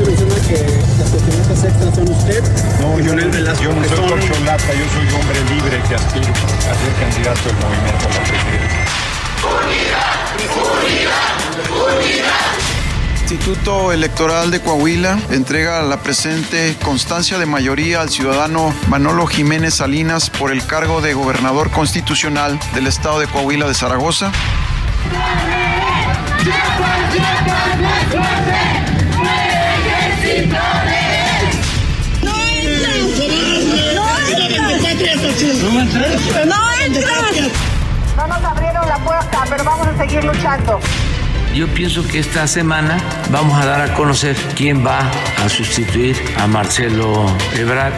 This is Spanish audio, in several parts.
Se menciona que las cuestiones extras son usted. No, yo, Velasco, yo no soy corcholata, yo soy hombre libre que aspiro a ser candidato del movimiento a la presidencia. Instituto Electoral de Coahuila entrega la presente constancia de mayoría al ciudadano Manolo Jiménez Salinas por el cargo de gobernador constitucional del estado de Coahuila de Zaragoza. No nos abrieron la puerta, pero vamos a seguir luchando. Yo pienso que esta semana vamos a dar a conocer quién va a sustituir a Marcelo Ebrard.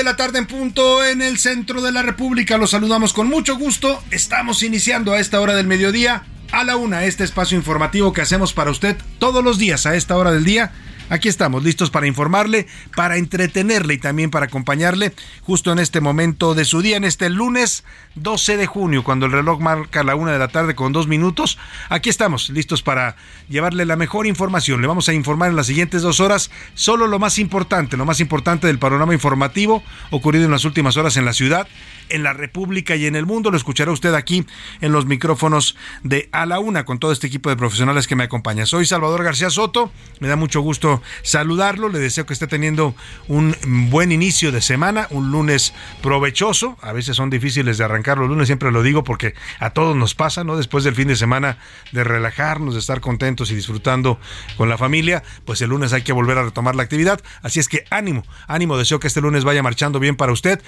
De la tarde en punto en el centro de la República. Los saludamos con mucho gusto. Estamos iniciando a esta hora del mediodía, a la una, este espacio informativo que hacemos para usted todos los días a esta hora del día. Aquí estamos, listos para informarle, para entretenerle y también para acompañarle justo en este momento de su día, en este lunes 12 de junio, cuando el reloj marca la una de la tarde con dos minutos. Aquí estamos, listos para llevarle la mejor información. Le vamos a informar en las siguientes dos horas solo lo más importante, lo más importante del panorama informativo ocurrido en las últimas horas en la ciudad, en la República y en el mundo. Lo escuchará usted aquí en los micrófonos de A la Una con todo este equipo de profesionales que me acompaña. Soy Salvador García Soto, me da mucho gusto saludarlo, le deseo que esté teniendo un buen inicio de semana, un lunes provechoso, a veces son difíciles de arrancar los lunes, siempre lo digo porque a todos nos pasa, ¿no? Después del fin de semana de relajarnos, de estar contentos y disfrutando con la familia, pues el lunes hay que volver a retomar la actividad, así es que ánimo, ánimo, deseo que este lunes vaya marchando bien para usted,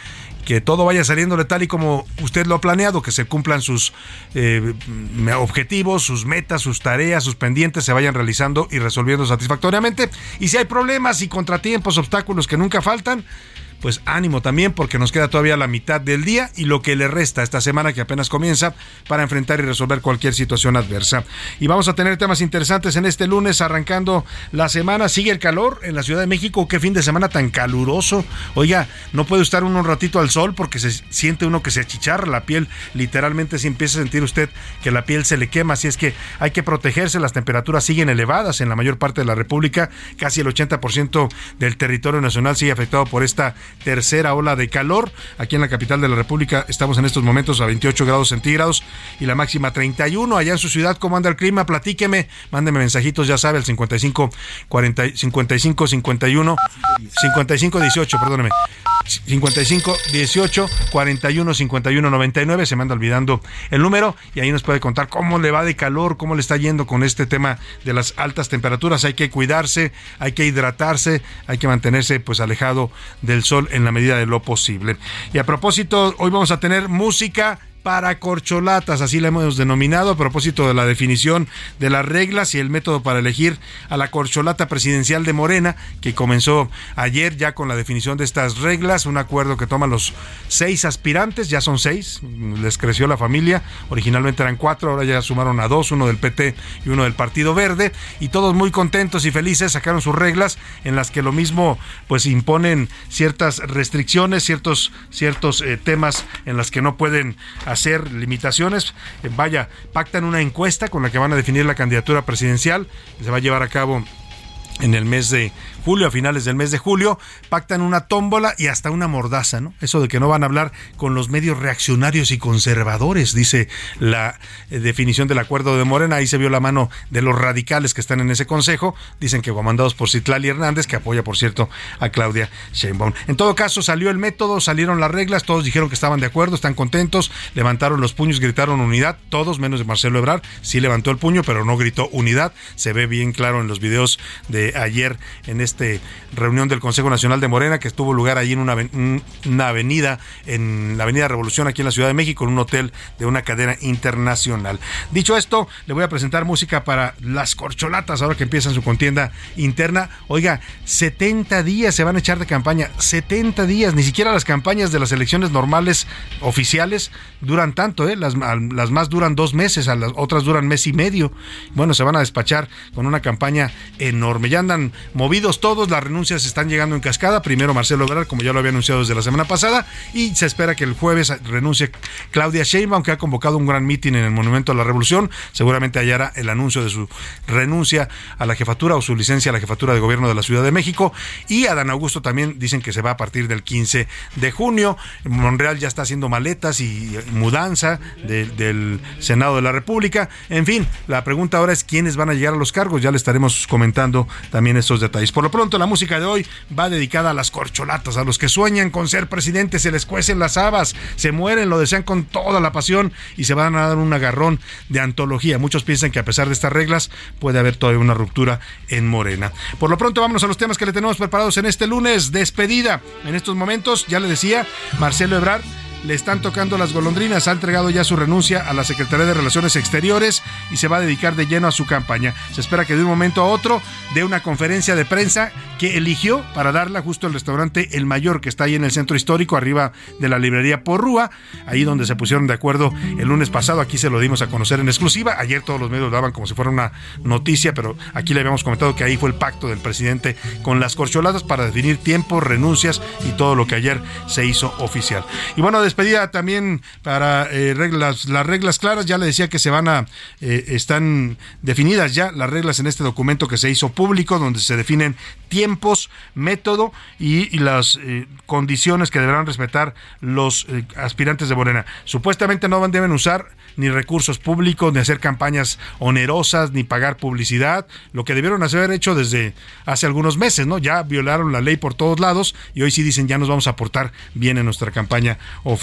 que todo vaya tal y como usted lo ha planeado, que se cumplan sus eh, objetivos, sus metas, sus tareas, sus pendientes se vayan realizando y resolviendo satisfactoriamente. Y si hay problemas y contratiempos, obstáculos que nunca faltan, pues ánimo también porque nos queda todavía la mitad del día y lo que le resta esta semana que apenas comienza para enfrentar y resolver cualquier situación adversa. Y vamos a tener temas interesantes en este lunes arrancando la semana. Sigue el calor en la Ciudad de México. Qué fin de semana tan caluroso. Oiga, no puede estar uno un ratito al sol porque se siente uno que se achicharra la piel. Literalmente si empieza a sentir usted que la piel se le quema. Así es que hay que protegerse. Las temperaturas siguen elevadas en la mayor parte de la República. Casi el 80% del territorio nacional sigue afectado por esta tercera ola de calor. Aquí en la capital de la República estamos en estos momentos a 28 grados centígrados y la máxima 31. Allá en su ciudad, ¿cómo anda el clima? Platíqueme, mándeme mensajitos, ya sabe, al 55 40, 55 51 55 18, perdóneme. 55 18 41 51 99. Se me anda olvidando el número y ahí nos puede contar cómo le va de calor, cómo le está yendo con este tema de las altas temperaturas. Hay que cuidarse, hay que hidratarse, hay que mantenerse pues alejado del sol en la medida de lo posible. Y a propósito, hoy vamos a tener música para corcholatas, así la hemos denominado a propósito de la definición de las reglas y el método para elegir a la corcholata presidencial de Morena, que comenzó ayer ya con la definición de estas reglas, un acuerdo que toman los seis aspirantes, ya son seis, les creció la familia, originalmente eran cuatro, ahora ya sumaron a dos, uno del PT y uno del Partido Verde, y todos muy contentos y felices sacaron sus reglas en las que lo mismo pues imponen ciertas restricciones, ciertos, ciertos eh, temas en las que no pueden hacer limitaciones. Eh, vaya, pactan una encuesta con la que van a definir la candidatura presidencial, se va a llevar a cabo en el mes de julio, a finales del mes de julio, pactan una tómbola y hasta una mordaza, ¿no? Eso de que no van a hablar con los medios reaccionarios y conservadores, dice la eh, definición del acuerdo de Morena. Ahí se vio la mano de los radicales que están en ese consejo. Dicen que comandados por Citlali Hernández, que apoya, por cierto, a Claudia Sheinbaum. En todo caso, salió el método, salieron las reglas, todos dijeron que estaban de acuerdo, están contentos, levantaron los puños, gritaron unidad, todos menos de Marcelo Ebrard, sí levantó el puño, pero no gritó unidad. Se ve bien claro en los videos de ayer en esta reunión del Consejo Nacional de Morena que estuvo lugar allí en una, una avenida, en la Avenida Revolución aquí en la Ciudad de México, en un hotel de una cadena internacional. Dicho esto, le voy a presentar música para las corcholatas ahora que empiezan su contienda interna. Oiga, 70 días se van a echar de campaña, 70 días, ni siquiera las campañas de las elecciones normales oficiales duran tanto, ¿eh? las, las más duran dos meses, a las otras duran mes y medio. Bueno, se van a despachar con una campaña enorme. Ya andan movidos todos, las renuncias están llegando en cascada. Primero Marcelo Ebrard, como ya lo había anunciado desde la semana pasada, y se espera que el jueves renuncie Claudia Sheinbaum, que ha convocado un gran mitin en el Monumento a la Revolución. Seguramente hallará el anuncio de su renuncia a la jefatura o su licencia a la jefatura de gobierno de la Ciudad de México. Y Dan Augusto también dicen que se va a partir del 15 de junio. Monreal ya está haciendo maletas y mudanza del Senado de la República. En fin, la pregunta ahora es quiénes van a llegar a los cargos. Ya le estaremos comentando también estos detalles. Por lo pronto, la música de hoy va dedicada a las corcholatas, a los que sueñan con ser presidente, se les cuecen las habas, se mueren, lo desean con toda la pasión y se van a dar un agarrón de antología. Muchos piensan que a pesar de estas reglas puede haber todavía una ruptura en Morena. Por lo pronto, vámonos a los temas que le tenemos preparados en este lunes. Despedida. En estos momentos, ya le decía, Marcelo Ebrard le están tocando las golondrinas. Ha entregado ya su renuncia a la Secretaría de Relaciones Exteriores y se va a dedicar de lleno a su campaña. Se espera que de un momento a otro dé una conferencia de prensa que eligió para darla justo al restaurante El Mayor, que está ahí en el centro histórico, arriba de la librería Porrúa, ahí donde se pusieron de acuerdo el lunes pasado. Aquí se lo dimos a conocer en exclusiva. Ayer todos los medios daban como si fuera una noticia, pero aquí le habíamos comentado que ahí fue el pacto del presidente con las corcholadas para definir tiempos, renuncias y todo lo que ayer se hizo oficial. Y bueno, despedida también para eh, reglas, las reglas claras, ya le decía que se van a, eh, están definidas ya las reglas en este documento que se hizo público, donde se definen tiempos, método y, las eh, condiciones que deberán respetar los aspirantes de Morena. Supuestamente no deben usar ni recursos públicos, ni hacer campañas onerosas, ni pagar publicidad, lo que debieron haber hecho desde hace algunos meses, ¿no? Ya violaron la ley por todos lados y hoy sí dicen ya nos vamos a portar bien en nuestra campaña oficial.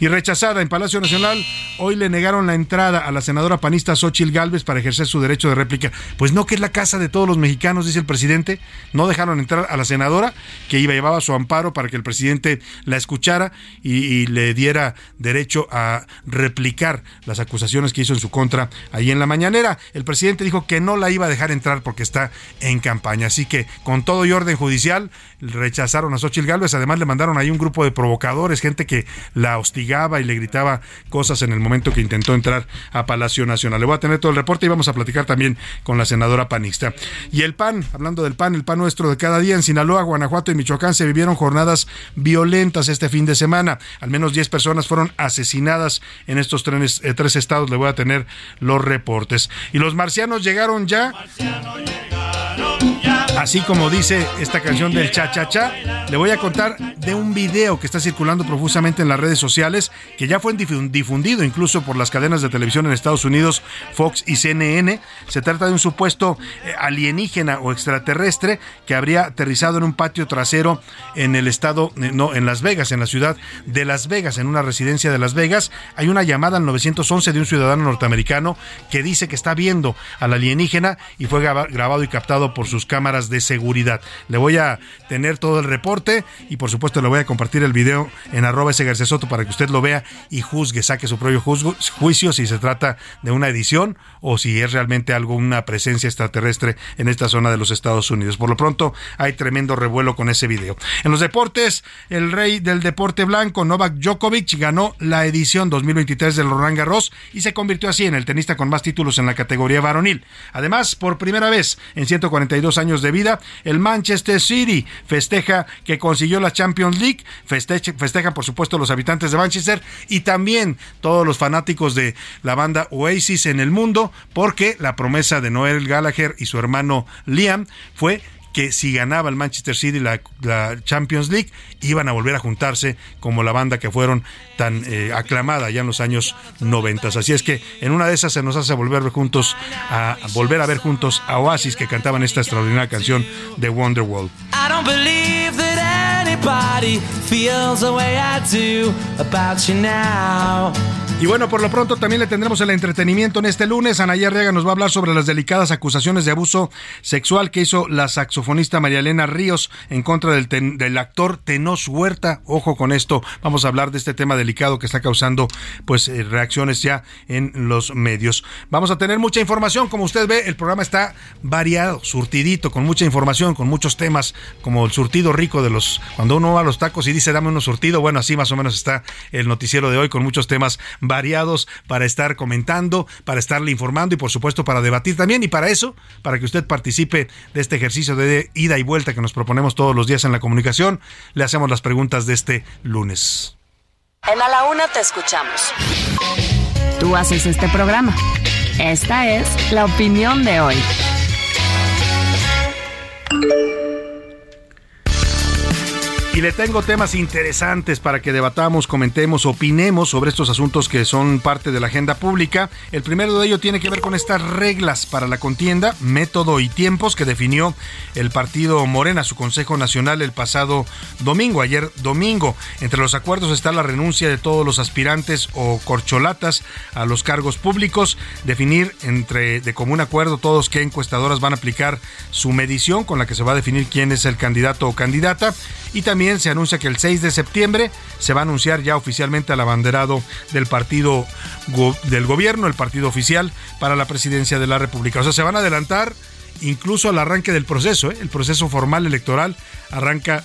Y rechazada en Palacio Nacional, hoy le negaron la entrada a la senadora panista Xochil Gálvez para ejercer su derecho de réplica. Pues no que es la casa de todos los mexicanos, dice el presidente. No dejaron entrar a la senadora que iba llevaba su amparo para que el presidente la escuchara y, y le diera derecho a replicar las acusaciones que hizo en su contra ahí en la mañanera. El presidente dijo que no la iba a dejar entrar porque está en campaña. Así que con todo y orden judicial rechazaron a Xochitl Gálvez. Además le mandaron ahí un grupo de provocadores, gente que la hostigaba y le gritaba cosas en el momento que intentó entrar a Palacio Nacional. Le voy a tener todo el reporte y vamos a platicar también con la senadora panista. Y el PAN, hablando del PAN, el PAN nuestro de cada día en Sinaloa, Guanajuato y Michoacán se vivieron jornadas violentas este fin de semana. Al menos 10 personas fueron asesinadas en estos trenes, eh, tres estados. Le voy a tener los reportes. Y los marcianos llegaron ya. Así como dice esta canción del cha cha cha, le voy a contar de un video que está circulando profusamente en las redes sociales, que ya fue difundido incluso por las cadenas de televisión en Estados Unidos, Fox y CNN. Se trata de un supuesto eh, alienígena o extraterrestre que habría aterrizado en un patio trasero en el estado, eh, no, en Las Vegas, en la ciudad de Las Vegas, en una residencia de Las Vegas. Hay una llamada al 911 de un ciudadano norteamericano que dice que está viendo al alienígena y fue grabado y captado por sus cámaras de seguridad. Le voy a tener todo el reporte y por supuesto le voy a compartir el video en arroba ese García para que usted lo vea y juzgue, saque su propio juicio si se trata de una edición o si es realmente algo, una presencia extraterrestre en esta zona de los Estados Unidos. Por lo pronto hay tremendo revuelo con ese video. En los deportes, el rey del deporte blanco, Novak Djokovic, ganó la edición 2023 del Roland Garros y se convirtió así en el tenista con más títulos en la categoría varonil. Además, por primera vez en 142 años de vida, el Manchester City festeja que consiguió la Champions League, festejan por supuesto los habitantes de Manchester y también todos los fanáticos de la banda Oasis en el mundo, porque la promesa de Noel Gallagher y su hermano Liam fue que si ganaba el Manchester City la, Champions League, iban a volver a juntarse como la banda que fueron tan eh, aclamada ya en los años 90. Así es que en una de esas se nos hace volver juntos a, volver a ver juntos a Oasis que cantaban esta extraordinaria canción de Wonderwall. I anybody feels the way I do about you now. Y bueno, por lo pronto también le tendremos el entretenimiento en este lunes. Anaya Arriaga nos va a hablar sobre las delicadas acusaciones de abuso sexual que hizo la saxofonista María Elena Ríos en contra del, del actor Tenos Huerta. Ojo con esto, vamos a hablar de este tema delicado que está causando pues eh, reacciones ya en los medios. Vamos a tener mucha información, como usted ve, el programa está variado, surtidito, con mucha información, con muchos temas, como el surtido rico de los cuando uno va a los tacos y dice dame unos surtido, bueno, así más o menos está el noticiero de hoy con muchos temas variados para estar comentando, para estarle informando y por supuesto para debatir también. Y para eso, para que usted participe de este ejercicio de ida y vuelta que nos proponemos todos los días en la comunicación, le hacemos las preguntas de este lunes. En A la Una te escuchamos. Tú haces este programa. Esta es la opinión de hoy. Y le tengo temas interesantes para que debatamos, comentemos, opinemos sobre estos asuntos que son parte de la agenda pública. El primero de ello tiene que ver con estas reglas para la contienda, método y tiempos que definió el partido Morena, su Consejo Nacional, el pasado domingo, ayer domingo. Entre los acuerdos está la renuncia de todos los aspirantes o corcholatas a los cargos públicos, definir entre de común acuerdo todos qué encuestadoras van a aplicar su medición con la que se va a definir quién es el candidato o candidata y también se anuncia que el 6 de septiembre se va a anunciar ya oficialmente al abanderado del partido del gobierno, el partido oficial para la presidencia de la República. O sea, se van a adelantar incluso al arranque del proceso. ¿eh? El proceso formal electoral arranca,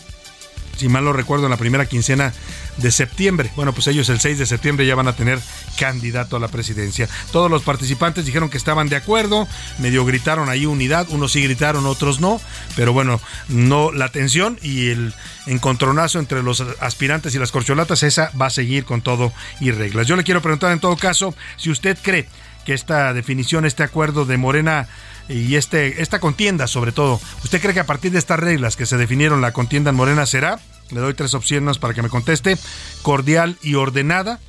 si mal no recuerdo, en la primera quincena de septiembre. Bueno, pues ellos el 6 de septiembre ya van a tener candidato a la presidencia. Todos los participantes dijeron que estaban de acuerdo, medio gritaron ahí unidad, unos sí gritaron, otros no, pero bueno, no la tensión y el encontronazo entre los aspirantes y las corcholatas, esa va a seguir con todo y reglas. Yo le quiero preguntar en todo caso si usted cree que esta definición, este acuerdo de Morena y este, esta contienda sobre todo, ¿usted cree que a partir de estas reglas que se definieron la contienda en Morena será le doy tres opciones para que me conteste. Cordial y ordenada.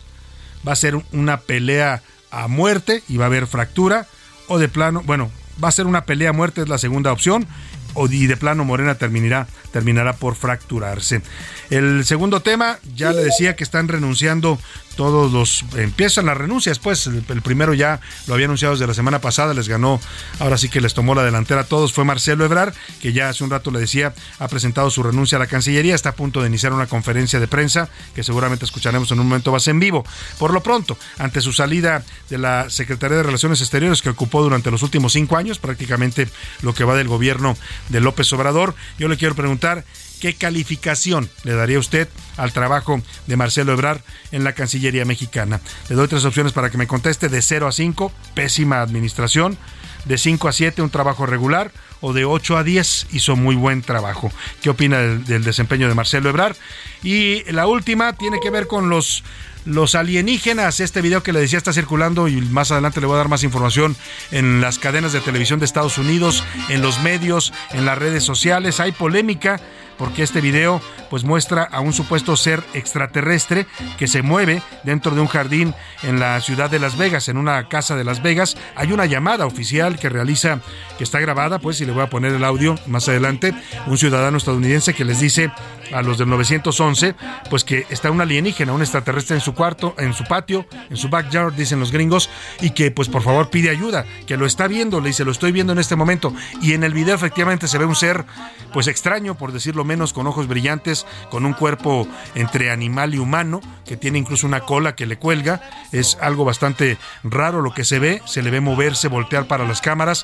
Va a ser una pelea a muerte y va a haber fractura. O de plano, bueno, va a ser una pelea a muerte, es la segunda opción o de plano Morena terminará, terminará por fracturarse. El segundo tema, ya le decía que están renunciando todos los empiezan las renuncias, pues el, primero ya lo había anunciado desde la semana pasada, les ganó, ahora sí que les tomó la delantera a todos, fue Marcelo Ebrar, que ya hace un rato le decía, ha presentado su renuncia a la Cancillería, está a punto de iniciar una conferencia de prensa que seguramente escucharemos en un momento más en vivo. Por lo pronto, ante su salida de la Secretaría de Relaciones Exteriores que ocupó durante los últimos cinco años, prácticamente lo que va del gobierno de López Obrador. Yo le quiero preguntar qué calificación le daría usted al trabajo de Marcelo Ebrar en la Cancillería mexicana. Le doy tres opciones para que me conteste de 0 a 5, pésima administración, de 5 a 7, un trabajo regular, o de 8 a 10, hizo muy buen trabajo. ¿Qué opina del, desempeño de Marcelo Ebrar? Y la última tiene que ver con los los alienígenas. Este video que le decía está circulando y más adelante le voy a dar más información en las cadenas de televisión de Estados Unidos, en los medios, en las redes sociales. Hay polémica porque este video pues muestra a un supuesto ser extraterrestre que se mueve dentro de un jardín en la ciudad de Las Vegas, en una casa de Las Vegas. Hay una llamada oficial que realiza, que está grabada, pues, y le voy a poner el audio más adelante, un ciudadano estadounidense que les dice a los del 911, pues que está un alienígena, un extraterrestre en su cuarto, en su patio, en su backyard, dicen los gringos, y que pues por favor pide ayuda, que lo está viendo, le dice, lo estoy viendo en este momento. Y en el video efectivamente se ve un ser pues extraño, por decirlo menos, con ojos brillantes, con un cuerpo entre animal y humano, que tiene incluso una cola que le cuelga. Es algo bastante raro lo que se ve, se le ve moverse, voltear para las cámaras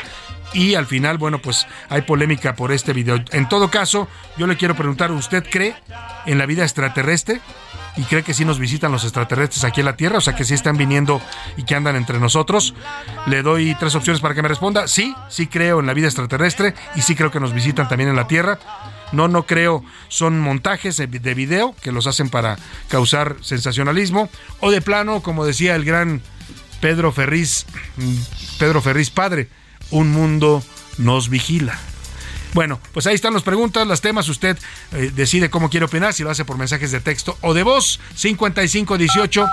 y al final, bueno, pues hay polémica por este video. En todo caso, yo le quiero preguntar, ¿usted cree en la vida extraterrestre? ¿Y cree que sí nos visitan los extraterrestres aquí en la Tierra? O sea, que sí están viniendo y que andan entre nosotros. Le doy tres opciones para que me responda. Sí, sí creo en la vida extraterrestre y sí creo que nos visitan también en la Tierra. No, no creo, son montajes de video que los hacen para causar sensacionalismo. O de plano, como decía el gran Pedro Ferriz, Pedro Ferriz padre, un mundo nos vigila. Bueno, pues ahí están las preguntas, las temas. Usted eh, decide cómo quiere opinar, si lo hace por mensajes de texto o de voz. 5518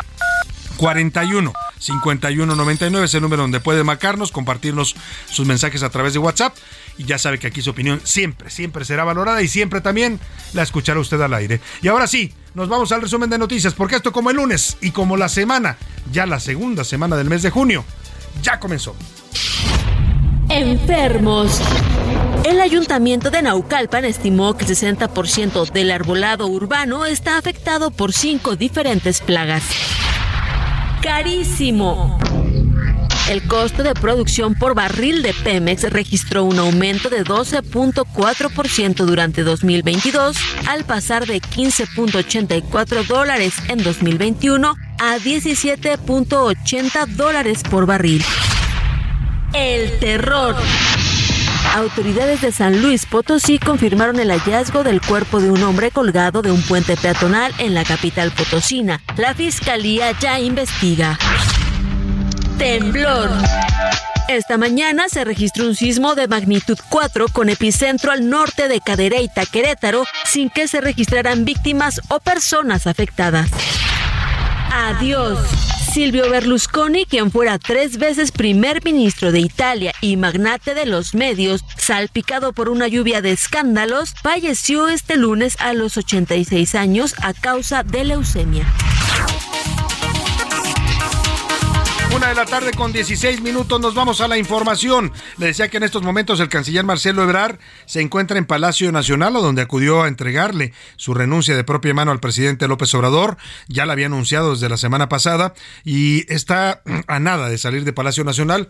41 51 99 es el número donde puede marcarnos, compartirnos sus mensajes a través de WhatsApp. Y ya sabe que aquí su opinión siempre, siempre será valorada y siempre también la escuchará usted al aire. Y ahora sí, nos vamos al resumen de noticias, porque esto como el lunes y como la semana, ya la segunda semana del mes de junio, ya comenzó. Enfermos. El ayuntamiento de Naucalpan estimó que el 60% del arbolado urbano está afectado por cinco diferentes plagas. Carísimo. El costo de producción por barril de Pemex registró un aumento de 12.4% durante 2022 al pasar de 15.84 dólares en 2021 a 17.80 dólares por barril. El terror. Autoridades de San Luis Potosí confirmaron el hallazgo del cuerpo de un hombre colgado de un puente peatonal en la capital potosina. La fiscalía ya investiga. Temblor. Esta mañana se registró un sismo de magnitud 4 con epicentro al norte de Cadereyta, Querétaro, sin que se registraran víctimas o personas afectadas. Adiós. Silvio Berlusconi, quien fuera tres veces primer ministro de Italia y magnate de los medios, salpicado por una lluvia de escándalos, falleció este lunes a los 86 años a causa de leucemia. Una de la tarde con 16 minutos nos vamos a la información. Le decía que en estos momentos el canciller Marcelo Ebrard se encuentra en Palacio Nacional, o donde acudió a entregarle su renuncia de propia mano al presidente López Obrador. Ya la había anunciado desde la semana pasada y está a nada de salir de Palacio Nacional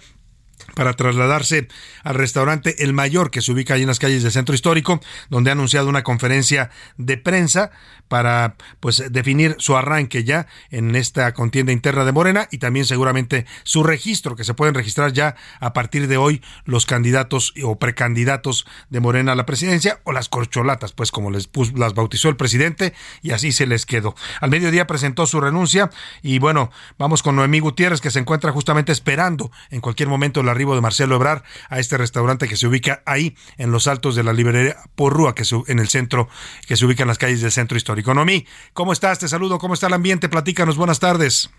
para trasladarse al restaurante El Mayor, que se ubica ahí en las calles del centro histórico, donde ha anunciado una conferencia de prensa para pues definir su arranque ya en esta contienda interna de Morena y también seguramente su registro, que se pueden registrar ya a partir de hoy los candidatos o precandidatos de Morena a la presidencia o las corcholatas, pues como les las bautizó el presidente y así se les quedó. Al mediodía presentó su renuncia y bueno, vamos con Noemí Gutiérrez que se encuentra justamente esperando en cualquier momento el arribo de Marcelo Ebrar a este restaurante que se ubica ahí en los altos de la librería Porrúa, que en el centro, que se ubica en las calles del centro histórico. Economí, ¿cómo estás? Te saludo, ¿cómo está el ambiente? Platícanos, buenas tardes.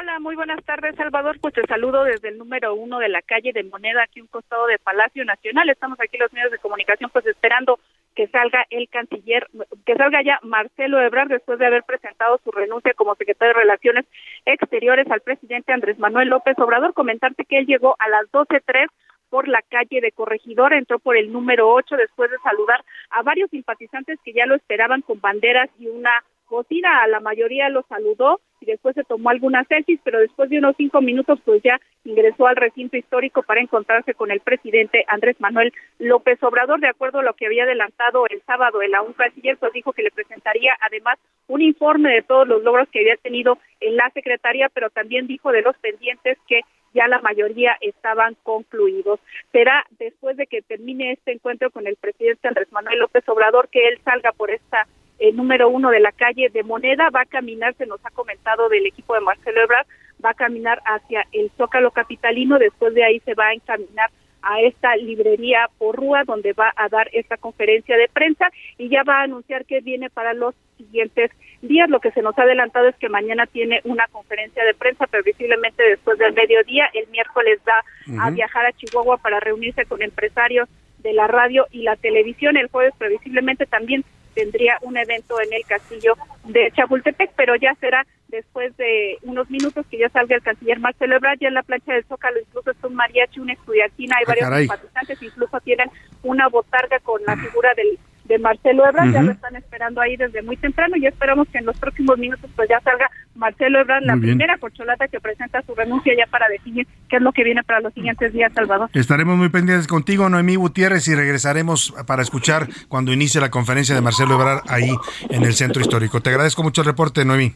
Hola, muy buenas tardes, Salvador. Pues te saludo desde el número uno de la calle de Moneda, aquí un costado de Palacio Nacional. Estamos aquí los medios de comunicación, pues esperando que salga el canciller, que salga ya Marcelo Ebrard después de haber presentado su renuncia como secretario de Relaciones Exteriores al presidente Andrés Manuel López Obrador. Comentarte que él llegó a las 12.03 por la calle de Corregidor, entró por el número 8 después de saludar a varios simpatizantes que ya lo esperaban con banderas y una bocina, a la mayoría lo saludó y después se tomó algunas selfies, pero después de unos cinco minutos pues ya ingresó al recinto histórico para encontrarse con el presidente Andrés Manuel López Obrador, de acuerdo a lo que había adelantado el sábado el un canciller, pues dijo que le presentaría además un informe de todos los logros que había tenido en la secretaría, pero también dijo de los pendientes que ya la mayoría estaban concluidos. Será después de que termine este encuentro con el presidente Andrés Manuel López Obrador que él salga por esta eh, número uno de la calle de Moneda, va a caminar, se nos ha comentado del equipo de Marcelo Ebrard, va a caminar hacia el Zócalo Capitalino, después de ahí se va a encaminar a esta librería Porrúa donde va a dar esta conferencia de prensa y ya va a anunciar que viene para los siguientes días. Lo que se nos ha adelantado es que mañana tiene una conferencia de prensa, previsiblemente después del mediodía. El miércoles va a viajar a Chihuahua para reunirse con empresarios de la radio y la televisión. El jueves previsiblemente también tendría un evento en el castillo de Chapultepec, pero ya será después de unos minutos que ya salga el canciller Marcelo Ebrard, ya en la plancha del Zócalo incluso está un mariachi, una estudiantina, hay ah, varios simpatizantes, incluso tienen una botarga con la figura del de Marcelo Ebrard, ya lo están esperando ahí desde muy temprano y esperamos que en los próximos minutos pues ya salga Marcelo Ebrard, la primera corcholata que presenta su renuncia ya para definir qué es lo que viene para los siguientes días, Salvador. Estaremos muy pendientes contigo, Noemí Gutiérrez, y regresaremos para escuchar cuando inicie la conferencia de Marcelo Ebrard ahí en el Centro Histórico. Te agradezco mucho el reporte, Noemí.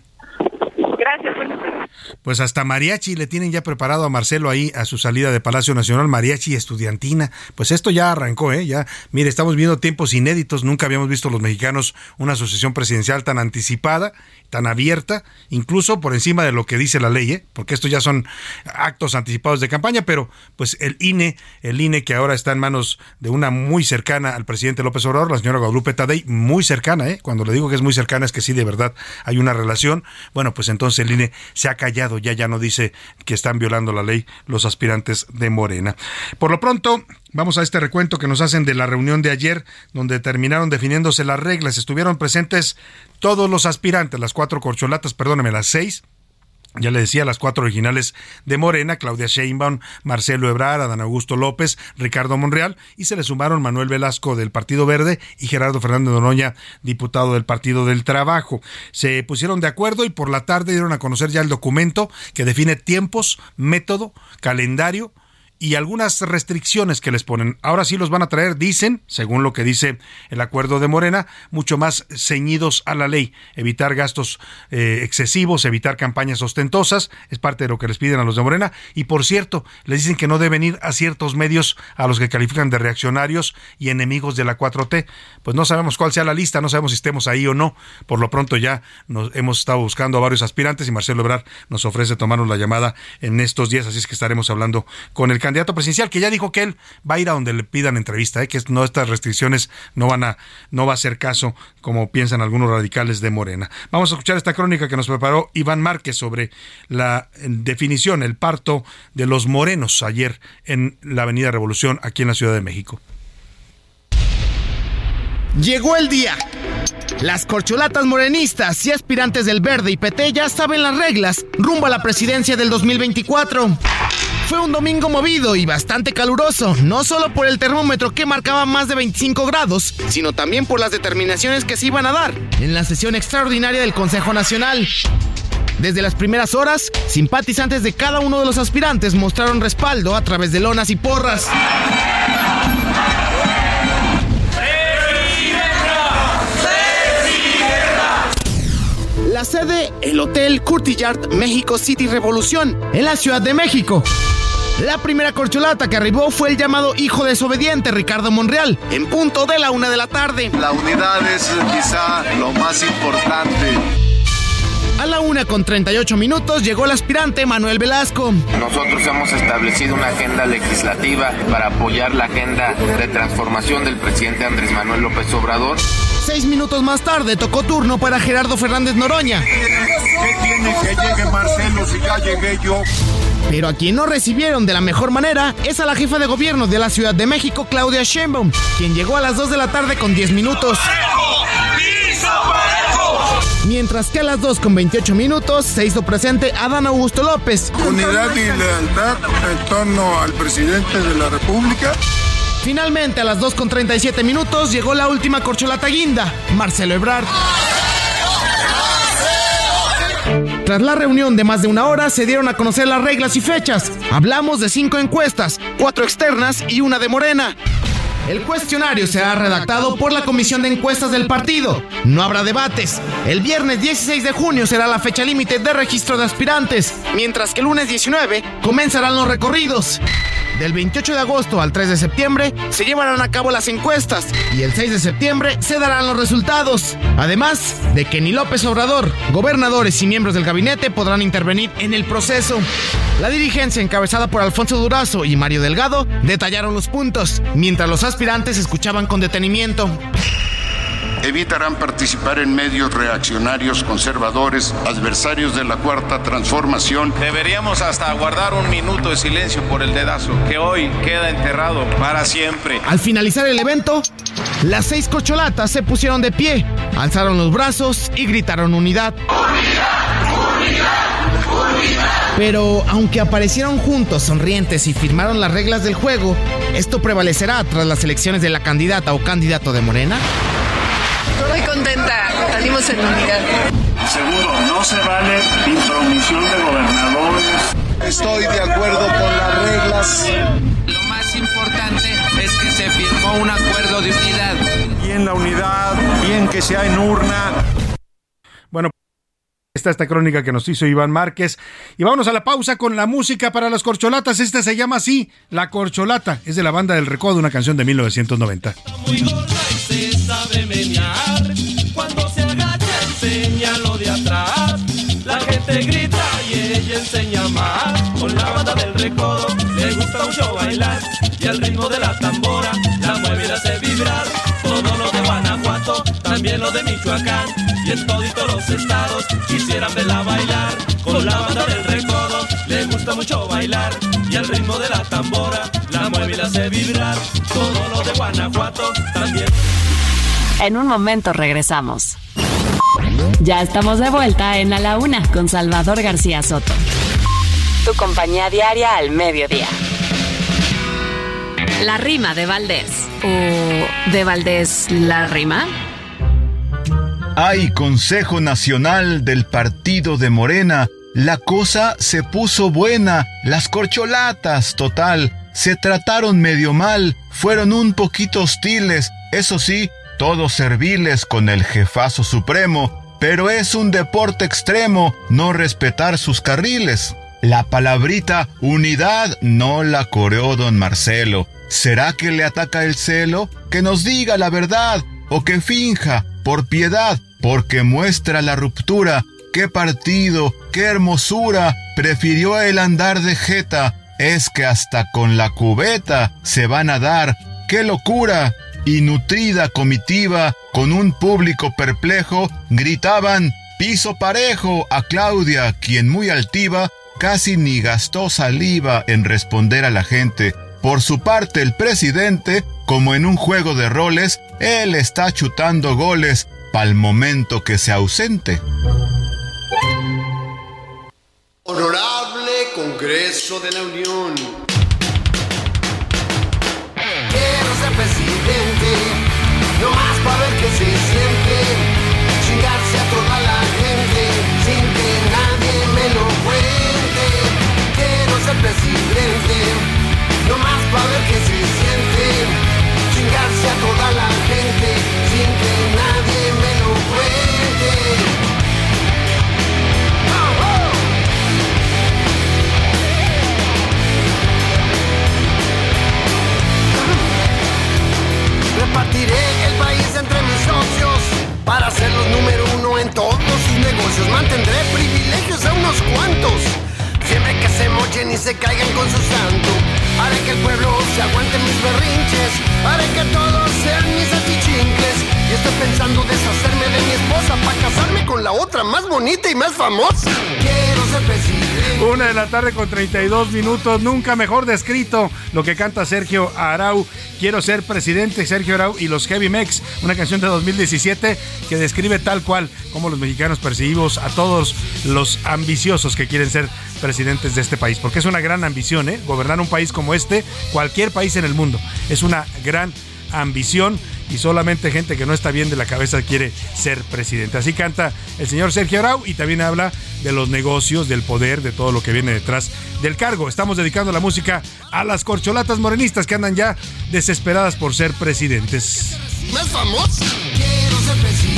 Pues hasta mariachi le tienen ya preparado a Marcelo ahí a su salida de Palacio Nacional, mariachi estudiantina. Pues esto ya arrancó, ¿eh? Ya, mire, estamos viendo tiempos inéditos. Nunca habíamos visto los mexicanos una asociación presidencial tan anticipada, tan abierta, incluso por encima de lo que dice la ley, ¿eh? Porque esto ya son actos anticipados de campaña, pero pues el INE, el INE que ahora está en manos de una muy cercana al presidente López Obrador, la señora Guadalupe Tadei, muy cercana, ¿eh? Cuando le digo que es muy cercana es que sí, de verdad hay una relación. Bueno, pues entonces el INE se ha callado ya ya no dice que están violando la ley los aspirantes de Morena. Por lo pronto, Vamos a este recuento que nos hacen de la reunión de ayer, donde terminaron definiéndose las reglas. Estuvieron presentes todos los aspirantes, las cuatro corcholatas, perdóneme, las seis, ya le decía, las cuatro originales de Morena, Claudia Sheinbaum, Marcelo Ebrard, Adán Augusto López, Ricardo Monreal, y se le sumaron Manuel Velasco del Partido Verde y Gerardo Fernández Doroña, diputado del Partido del Trabajo. Se pusieron de acuerdo y por la tarde dieron a conocer ya el documento que define tiempos, método, calendario, y algunas restricciones que les ponen. Ahora sí los van a traer, dicen, según lo que dice el acuerdo de Morena, mucho más ceñidos a la ley. Evitar gastos eh, excesivos, evitar campañas ostentosas, es parte de lo que les piden a los de Morena. Y por cierto, les dicen que no deben ir a ciertos medios a los que califican de reaccionarios y enemigos de la 4T. Pues no sabemos cuál sea la lista, no sabemos si estemos ahí o no. Por lo pronto ya nos hemos estado buscando a varios aspirantes y Marcelo Ebrard nos ofrece tomarnos la llamada en estos días, así es que estaremos hablando con el candidato presidencial, que ya dijo que él va a ir a donde le pidan entrevista, ¿eh? que no estas restricciones no van a no va a ser caso como piensan algunos radicales de Morena. Vamos a escuchar esta crónica que nos preparó Iván Márquez sobre la definición, el parto de los morenos ayer en la Avenida Revolución aquí en la Ciudad de México. Llegó el día. Las corcholatas morenistas y aspirantes del Verde y PT ya saben las reglas rumbo a la presidencia del 2024. Fue un domingo movido y bastante caluroso, no solo por el termómetro que marcaba más de 25 grados, sino también por las determinaciones que se iban a dar en la sesión extraordinaria del Consejo Nacional. Desde las primeras horas, simpatizantes de cada uno de los aspirantes mostraron respaldo a través de lonas y porras. La sede, el Hotel Curtillard México City Revolución, en la Ciudad de México. La primera corcholata que arribó fue el llamado hijo desobediente Ricardo Monreal, en punto de la una de la tarde. La unidad es quizá lo más importante. A la una con 38 minutos llegó el aspirante Manuel Velasco. Nosotros hemos establecido una agenda legislativa para apoyar la agenda de transformación del presidente Andrés Manuel López Obrador. Seis minutos más tarde tocó turno para Gerardo Fernández Noroña. ¿Qué tiene que llegue Marcelo si ya llegué yo? Pero a quien no recibieron de la mejor manera es a la jefa de gobierno de la Ciudad de México, Claudia Sheinbaum, quien llegó a las 2 de la tarde con 10 minutos. Mientras que a las 2 con 28 minutos se hizo presente Adán Augusto López. Unidad y lealtad en torno al presidente de la República. Finalmente, a las 2 con 37 minutos llegó la última corcholata guinda, Marcelo Ebrard. Tras la reunión de más de una hora, se dieron a conocer las reglas y fechas. Hablamos de cinco encuestas, cuatro externas y una de Morena. El cuestionario será redactado por la Comisión de Encuestas del partido. No habrá debates. El viernes 16 de junio será la fecha límite de registro de aspirantes, mientras que el lunes 19 comenzarán los recorridos. Del 28 de agosto al 3 de septiembre se llevarán a cabo las encuestas y el 6 de septiembre se darán los resultados. Además de que ni López Obrador, gobernadores y miembros del gabinete podrán intervenir en el proceso. La dirigencia encabezada por Alfonso Durazo y Mario Delgado detallaron los puntos, mientras los aspirantes escuchaban con detenimiento evitarán participar en medios reaccionarios conservadores, adversarios de la cuarta transformación. Deberíamos hasta guardar un minuto de silencio por el dedazo, que hoy queda enterrado para siempre. Al finalizar el evento, las seis cocholatas se pusieron de pie, alzaron los brazos y gritaron unidad. ¡Unidad! ¡Unidad! Pero aunque aparecieron juntos sonrientes y firmaron las reglas del juego, ¿esto prevalecerá tras las elecciones de la candidata o candidato de Morena? Muy contenta, salimos en unidad. Segundo, no se vale intromisión de gobernadores. Estoy de acuerdo con las reglas. Lo más importante es que se firmó un acuerdo de unidad. Bien la unidad, bien que sea en urna. Está esta crónica que nos hizo Iván Márquez. Y vámonos a la pausa con la música para las corcholatas. Esta se llama así, La Corcholata. Es de la banda del Recodo, una canción de 1990. Muy gorda y se sabe menear. Cuando se agacha enseña lo de atrás. La gente grita y ella enseña más. Con la banda del Recodo le gusta mucho bailar. Y al ritmo de la tambora la mueve y la hace vibrar. Todo lo de Guanajuato, también lo de Michoacán. Y en los estados quisieran verla bailar. Con la banda del Recodo le gusta mucho bailar. Y al ritmo de la tambora la mueve y la hace vibrar. Todo lo de Guanajuato también. En un momento regresamos. Ya estamos de vuelta en A la Una con Salvador García Soto. Tu compañía diaria al mediodía. La rima de Valdés. ¿O de Valdés la rima? Hay Consejo Nacional del Partido de Morena. La cosa se puso buena. Las corcholatas, total, se trataron medio mal. Fueron un poquito hostiles. Eso sí, todos serviles con el jefazo supremo. Pero es un deporte extremo no respetar sus carriles. La palabrita unidad no la coreó don Marcelo. ¿Será que le ataca el celo? Que nos diga la verdad o que finja por piedad, porque muestra la ruptura. ¡Qué partido! ¡Qué hermosura! Prefirió el andar de jeta. Es que hasta con la cubeta se van a dar. ¡Qué locura! Y nutrida comitiva, con un público perplejo, gritaban piso parejo a Claudia, quien muy altiva casi ni gastó saliva en responder a la gente. Por su parte, el presidente, como en un juego de roles, él está chutando goles pa'l momento que se ausente. Honorable Congreso de la Unión. Quiero ser presidente, no más para ver qué se siente. Repartiré el país entre mis socios para ser los número uno en todos sus negocios. Mantendré privilegios a unos cuantos. Siempre que se mochen y se caigan con su santo. Haré que el pueblo se aguante mis berrinches. Haré que todos sean mis atichincles. Y estoy pensando deshacerme de mi esposa para casarme con la otra más bonita y más famosa. Quiero ser presidente. Una de la tarde con 32 minutos, nunca mejor descrito lo que canta Sergio Arau. Quiero ser presidente, Sergio Arau y los Heavy Mex, una canción de 2017 que describe tal cual como los mexicanos percibimos a todos los ambiciosos que quieren ser presidentes de este país, porque es una gran ambición, ¿eh? Gobernar un país como este, cualquier país en el mundo, es una gran ambición y solamente gente que no está bien de la cabeza quiere ser presidente. Así canta el señor Sergio Arau y también habla de los negocios, del poder, de todo lo que viene detrás del cargo. Estamos dedicando la música a las corcholatas morenistas que andan ya desesperadas por ser presidentes. Quiero ser presidente,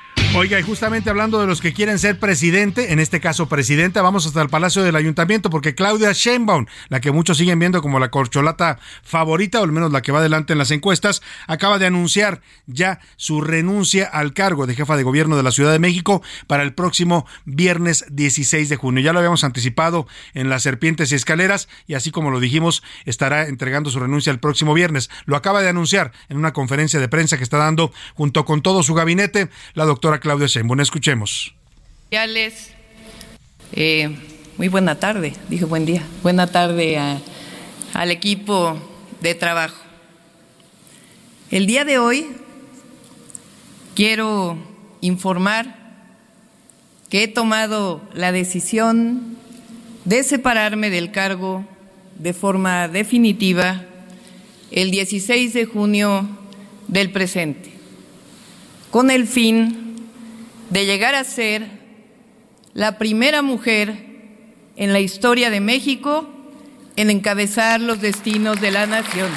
Oiga, y justamente hablando de los que quieren ser presidente, en este caso presidenta, vamos hasta el Palacio del Ayuntamiento porque Claudia Sheinbaum, la que muchos siguen viendo como la corcholata favorita, o al menos la que va adelante en las encuestas, acaba de anunciar ya su renuncia al cargo de jefa de gobierno de la Ciudad de México para el próximo viernes 16 de junio. Ya lo habíamos anticipado en las serpientes y escaleras y así como lo dijimos, estará entregando su renuncia el próximo viernes. Lo acaba de anunciar en una conferencia de prensa que está dando junto con todo su gabinete la doctora Claudia Sheinbaum. Escuchemos. Eh, muy buena tarde, dije buen día. Buena tarde al equipo de trabajo. El día de hoy quiero informar que he tomado la decisión de separarme del cargo de forma definitiva el 16 de junio del presente, con el fin de llegar a ser la primera mujer en la historia de México en encabezar los destinos de la nación.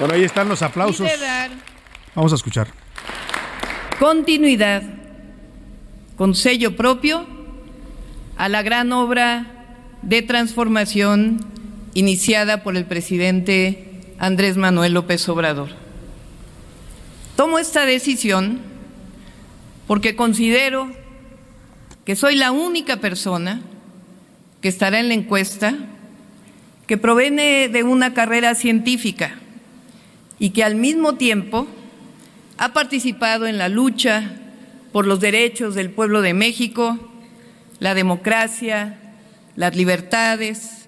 Bueno, ahí están los aplausos. Vamos a escuchar. Continuidad con sello propio a la gran obra de transformación iniciada por el presidente Andrés Manuel López Obrador. Tomo esta decisión porque considero que soy la única persona que estará en la encuesta que proviene de una carrera científica y que al mismo tiempo ha participado en la lucha por los derechos del pueblo de México, la democracia, las libertades,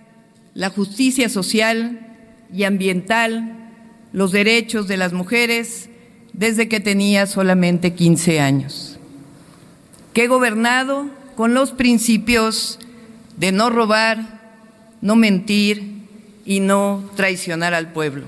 la justicia social y ambiental, los derechos de las mujeres desde que tenía solamente 15 años. Que he gobernado con los principios de no robar, no mentir y no traicionar al pueblo.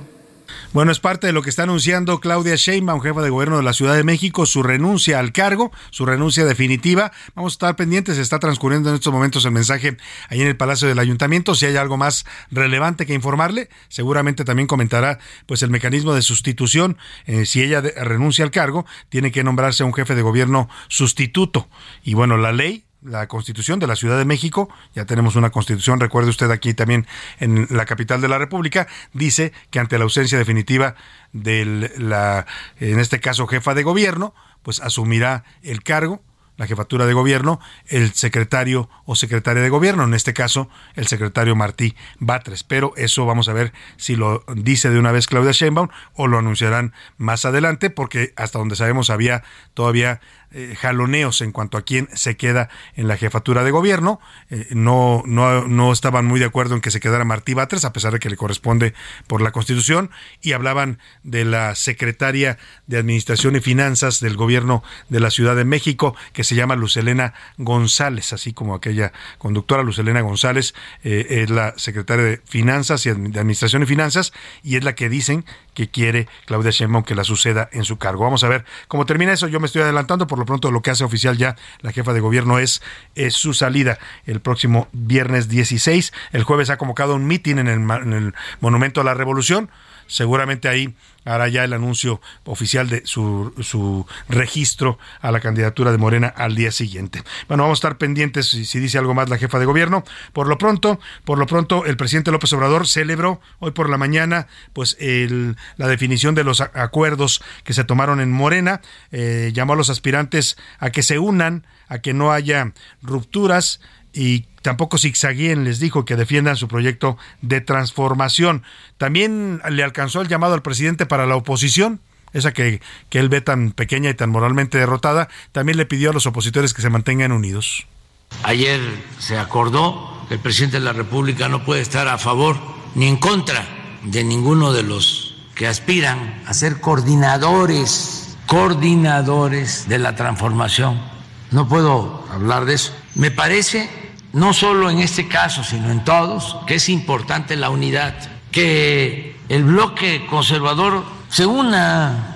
Bueno, es parte de lo que está anunciando Claudia Sheinbaum, jefa de gobierno de la Ciudad de México, su renuncia al cargo, su renuncia definitiva. Vamos a estar pendientes, está transcurriendo en estos momentos el mensaje ahí en el Palacio del Ayuntamiento. Si hay algo más relevante que informarle, seguramente también comentará pues el mecanismo de sustitución. Eh, si ella renuncia al cargo, tiene que nombrarse un jefe de gobierno sustituto. Y bueno, la ley la constitución de la Ciudad de México, ya tenemos una constitución, recuerde usted aquí también en la capital de la República, dice que ante la ausencia definitiva de la, en este caso, jefa de gobierno, pues asumirá el cargo la jefatura de gobierno, el secretario o secretaria de gobierno, en este caso el secretario Martí Batres. Pero eso vamos a ver si lo dice de una vez Claudia Sheinbaum o lo anunciarán más adelante, porque hasta donde sabemos había todavía eh, jaloneos en cuanto a quién se queda en la jefatura de gobierno. Eh, no, no, no estaban muy de acuerdo en que se quedara Martí Batres, a pesar de que le corresponde por la Constitución, y hablaban de la secretaria de Administración y Finanzas del gobierno de la Ciudad de México, que se llama Lucelena González, así como aquella conductora Lucelena González eh, es la secretaria de Finanzas y de Administración y Finanzas, y es la que dicen que quiere Claudia Sheinbaum que la suceda en su cargo. Vamos a ver cómo termina eso. Yo me estoy adelantando, por lo pronto lo que hace oficial ya la jefa de gobierno es, su salida el próximo viernes 16. El jueves ha convocado un mitin en en el Monumento a la Revolución. Seguramente ahí hará ya el anuncio oficial de su, su registro a la candidatura de Morena al día siguiente. Bueno, vamos a estar pendientes si, dice algo más la jefa de gobierno. Por lo pronto, por lo pronto, el presidente López Obrador celebró hoy por la mañana, pues el, la definición de los acuerdos que se tomaron en Morena. Eh, llamó a los aspirantes a que se unan, a que no haya rupturas y tampoco zigzagueen, les dijo que defiendan su proyecto de transformación. También le alcanzó el llamado al presidente para la oposición. esa que, que él ve tan pequeña y tan moralmente derrotada, también le pidió a los opositores que se mantengan unidos. Ayer se acordó que el presidente de la República no puede estar a favor ni en contra de ninguno de los que aspiran a ser coordinadores, coordinadores de la transformación. No puedo hablar de eso. Me parece, no solo en este caso, sino en todos, que es importante la unidad, que el bloque conservador se una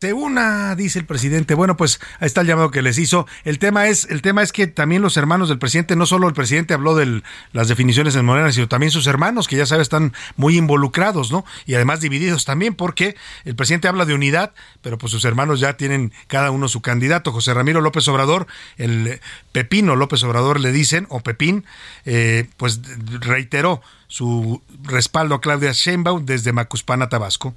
se una, dice el presidente. Bueno, pues ahí está el llamado que les hizo. El tema es, el tema es que también los hermanos del presidente, no solo el presidente habló de las definiciones en Morena, sino también sus hermanos, que ya sabes están muy involucrados, ¿no? Y además divididos también, porque el presidente habla de unidad, pero pues sus hermanos ya tienen cada uno su candidato. José Ramiro López Obrador, el Pepino López Obrador le dicen, o Pepín, eh, pues reiteró su respaldo a Claudia Sheinbaum desde Macuspana, Tabasco.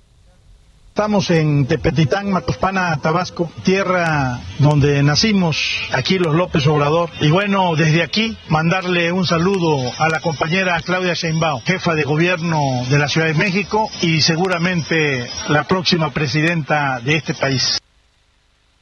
Estamos en Tepetitán, Macospana, Tabasco, tierra donde nacimos, aquí los López Obrador. Y bueno, desde aquí mandarle un saludo a la compañera Claudia Sheinbaum, jefa de gobierno de la Ciudad de México y seguramente la próxima presidenta de este país.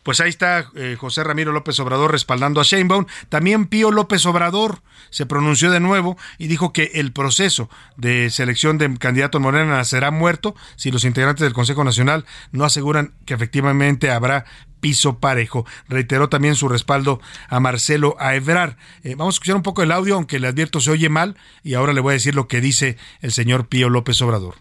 Pues ahí está eh, José Ramiro López Obrador respaldando a Sheinbaum. También Pío López Obrador se pronunció de nuevo y dijo que el proceso de selección de candidato Morena será muerto si los integrantes del Consejo Nacional no aseguran que efectivamente habrá piso parejo. Reiteró también su respaldo a Marcelo Aebrar. Eh, vamos a escuchar un poco el audio, aunque le advierto se oye mal, y ahora le voy a decir lo que dice el señor Pío López Obrador.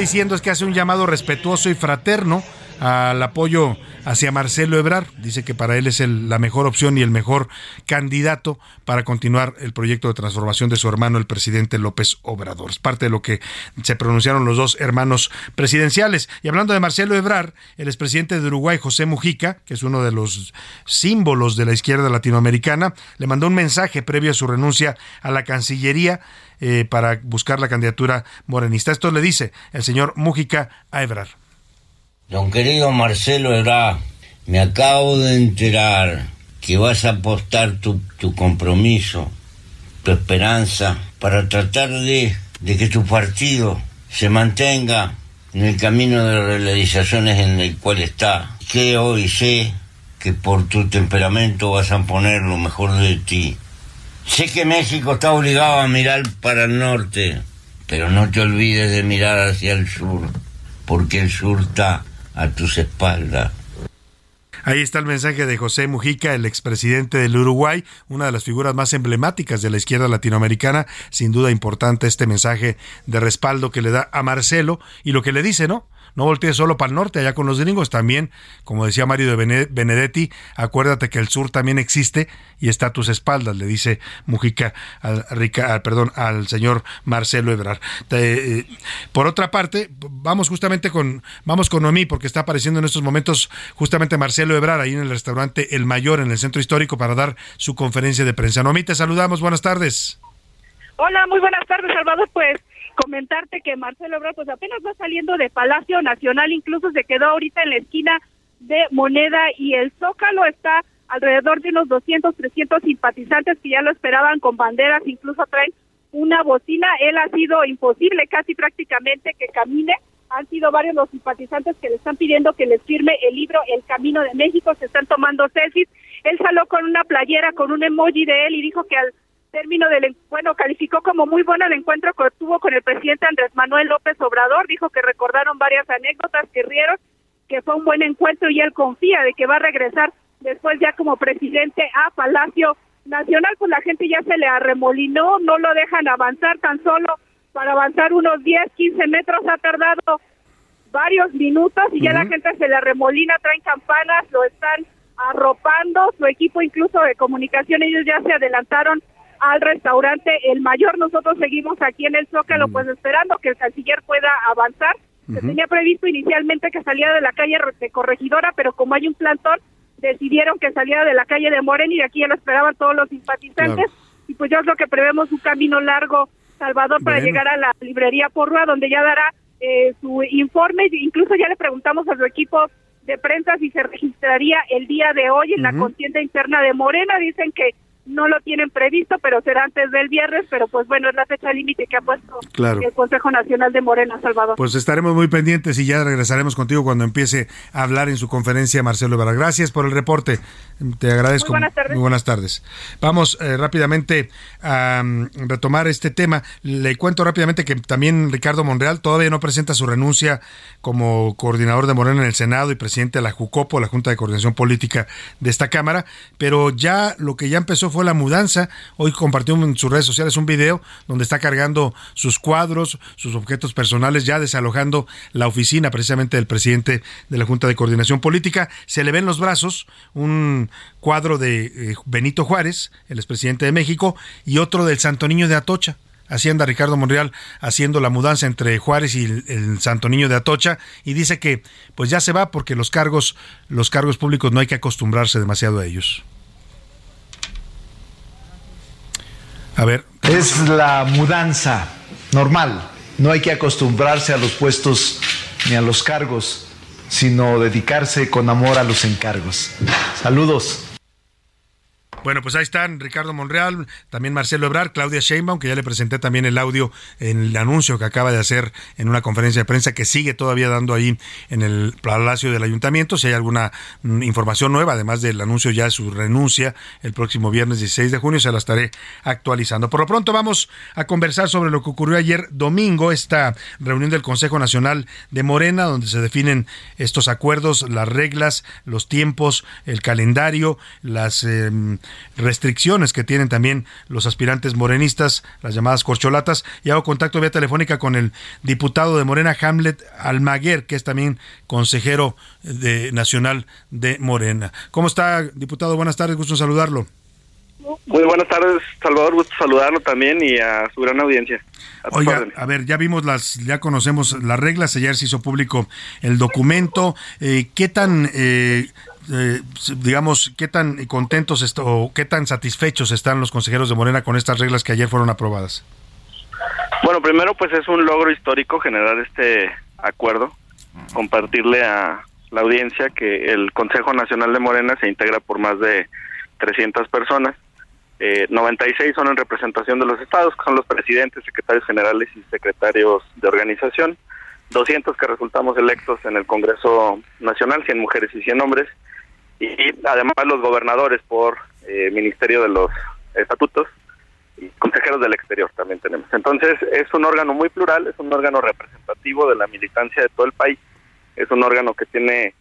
Diciendo es que hace un llamado respetuoso y fraterno al apoyo hacia Marcelo Ebrar. Dice que para él es la mejor opción y el mejor candidato para continuar el proyecto de transformación de su hermano, el presidente López Obrador. Es parte de lo que se pronunciaron los dos hermanos presidenciales. Y hablando de Marcelo Ebrar, el expresidente de Uruguay, José Mujica, que es uno de los símbolos de la izquierda latinoamericana, le mandó un mensaje previo a su renuncia a la Cancillería eh, para buscar la candidatura morenista. Esto le dice el señor Mujica a. Don querido Marcelo Herá, me acabo de enterar que vas a apostar tu, compromiso, tu esperanza, para tratar de, que tu partido se mantenga en el camino de realizaciones en el cual está. Que hoy sé que por tu temperamento vas a poner lo mejor de ti. Sé que México está obligado a mirar para el norte, pero no te olvides de mirar hacia el sur, porque el sur está a tus espaldas. Ahí está el mensaje de José Mujica, el expresidente del Uruguay, una de las figuras más emblemáticas de la izquierda latinoamericana. Sin duda importante este mensaje de respaldo que le da a Marcelo y lo que le dice, ¿no? No voltees solo para el norte, allá con los gringos también, como decía Mario de Benedetti, acuérdate que el sur también existe y está a tus espaldas, le dice Mujica al, perdón, al señor Marcelo Ebrar. Eh, por otra parte, vamos justamente con, vamos con Noemí, porque está apareciendo en estos momentos justamente Marcelo Ebrar ahí en el restaurante El Mayor, en el centro histórico, para dar su conferencia de prensa. Noemí, te saludamos, buenas tardes. Hola, muy buenas tardes, Salvador. Pues comentarte que Marcelo Ebrard pues apenas va saliendo de Palacio Nacional, incluso se quedó ahorita en la esquina de Moneda y el Zócalo está alrededor de unos 200, 300 simpatizantes que ya lo esperaban con banderas, incluso traen una bocina. Él ha sido imposible casi prácticamente que camine. Han sido varios los simpatizantes que le están pidiendo que les firme el libro El Camino de México, se están tomando selfies. Él salió con una playera, con un emoji de él y dijo que al término del bueno calificó como muy bueno el encuentro que tuvo con el presidente Andrés Manuel López Obrador. Dijo que recordaron varias anécdotas que rieron que fue un buen encuentro y él confía de que va a regresar después ya como presidente a Palacio Nacional. Pues la gente ya se le arremolinó no lo dejan avanzar tan solo. Para avanzar unos 10 15 metros ha tardado varios minutos y ya la gente se le arremolina traen campanas lo están arropando su equipo incluso de comunicación ellos ya se adelantaron al restaurante El Mayor. Nosotros seguimos aquí en el Zócalo, pues esperando que el canciller pueda avanzar. Se tenía previsto inicialmente que saliera de la calle de Corregidora, pero como hay un plantón, decidieron que saliera de la calle de Moreno y aquí ya lo esperaban todos los simpatizantes. Y pues yo creo que prevemos un camino largo, Salvador, para llegar a la librería Porrua, donde ya dará eh, su informe. Incluso ya le preguntamos a su equipo de prensa si se registraría el día de hoy en la contienda interna de Morena. Dicen que no lo tienen previsto, pero será antes del viernes, pero pues bueno, es la fecha límite que ha puesto el Consejo Nacional de Morena, Salvador. Pues estaremos muy pendientes y ya regresaremos contigo cuando empiece a hablar en su conferencia Marcelo Ebrard. Gracias por el reporte, te agradezco. Muy buenas tardes. Muy buenas tardes. Vamos eh, rápidamente a mm, retomar este tema. Le cuento rápidamente que también Ricardo Monreal todavía no presenta su renuncia como coordinador de Morena en el Senado y presidente de la JUCOPO, la Junta de Coordinación Política de esta Cámara, pero ya lo que ya empezó fue la mudanza. Hoy compartió en sus redes sociales un video donde está cargando sus cuadros, sus objetos personales, ya desalojando la oficina precisamente del presidente de la Junta de Coordinación Política. Se le ven los brazos un cuadro de eh, Benito Juárez, el expresidente de México, y otro del Santo Niño de Atocha. Así anda Ricardo Monreal haciendo la mudanza entre Juárez y el, el, Santo Niño de Atocha y dice que pues ya se va porque los cargos los cargos públicos no hay que acostumbrarse demasiado a ellos. Es la mudanza normal. No hay que acostumbrarse a los puestos ni a los cargos, sino dedicarse con amor a los encargos. Saludos. Bueno, pues ahí están Ricardo Monreal, también Marcelo Ebrard, Claudia Sheinbaum, que ya le presenté también el audio en el anuncio que acaba de hacer en una conferencia de prensa que sigue todavía dando ahí en el Palacio del Ayuntamiento. Si hay alguna mm, información nueva, además del anuncio ya de su renuncia el próximo viernes 16 de junio, se la estaré actualizando. Por lo pronto vamos a conversar sobre lo que ocurrió ayer domingo, esta reunión del Consejo Nacional de Morena, donde se definen estos acuerdos, las reglas, los tiempos, el calendario, las... Eh, restricciones que tienen también los aspirantes morenistas, las llamadas corcholatas. Y hago contacto vía telefónica con el diputado de Morena, Hamlet Almaguer, que es también consejero de, nacional de Morena. ¿Cómo está, diputado? Buenas tardes, gusto en saludarlo. Muy buenas tardes, Salvador, gusto saludarlo también y a su gran audiencia. Oiga, a ver, ya vimos las, ya conocemos las reglas, ayer se hizo público el documento. Eh, ¿Qué tan eh, eh, digamos, qué tan contentos o qué tan satisfechos están los consejeros de Morena con estas reglas que ayer fueron aprobadas? Bueno, primero pues es un logro histórico generar este acuerdo, compartirle a la audiencia que el Consejo Nacional de Morena se integra por más de 300 personas. Eh, 96 son en representación de los estados, que son los presidentes, secretarios generales y secretarios de organización. 200 que resultamos electos en el Congreso Nacional, 100 mujeres y 100 hombres y además los gobernadores por eh, Ministerio de los Estatutos y consejeros del exterior también tenemos. Entonces es un órgano muy plural, es un órgano representativo de la militancia de todo el país, es un órgano que tiene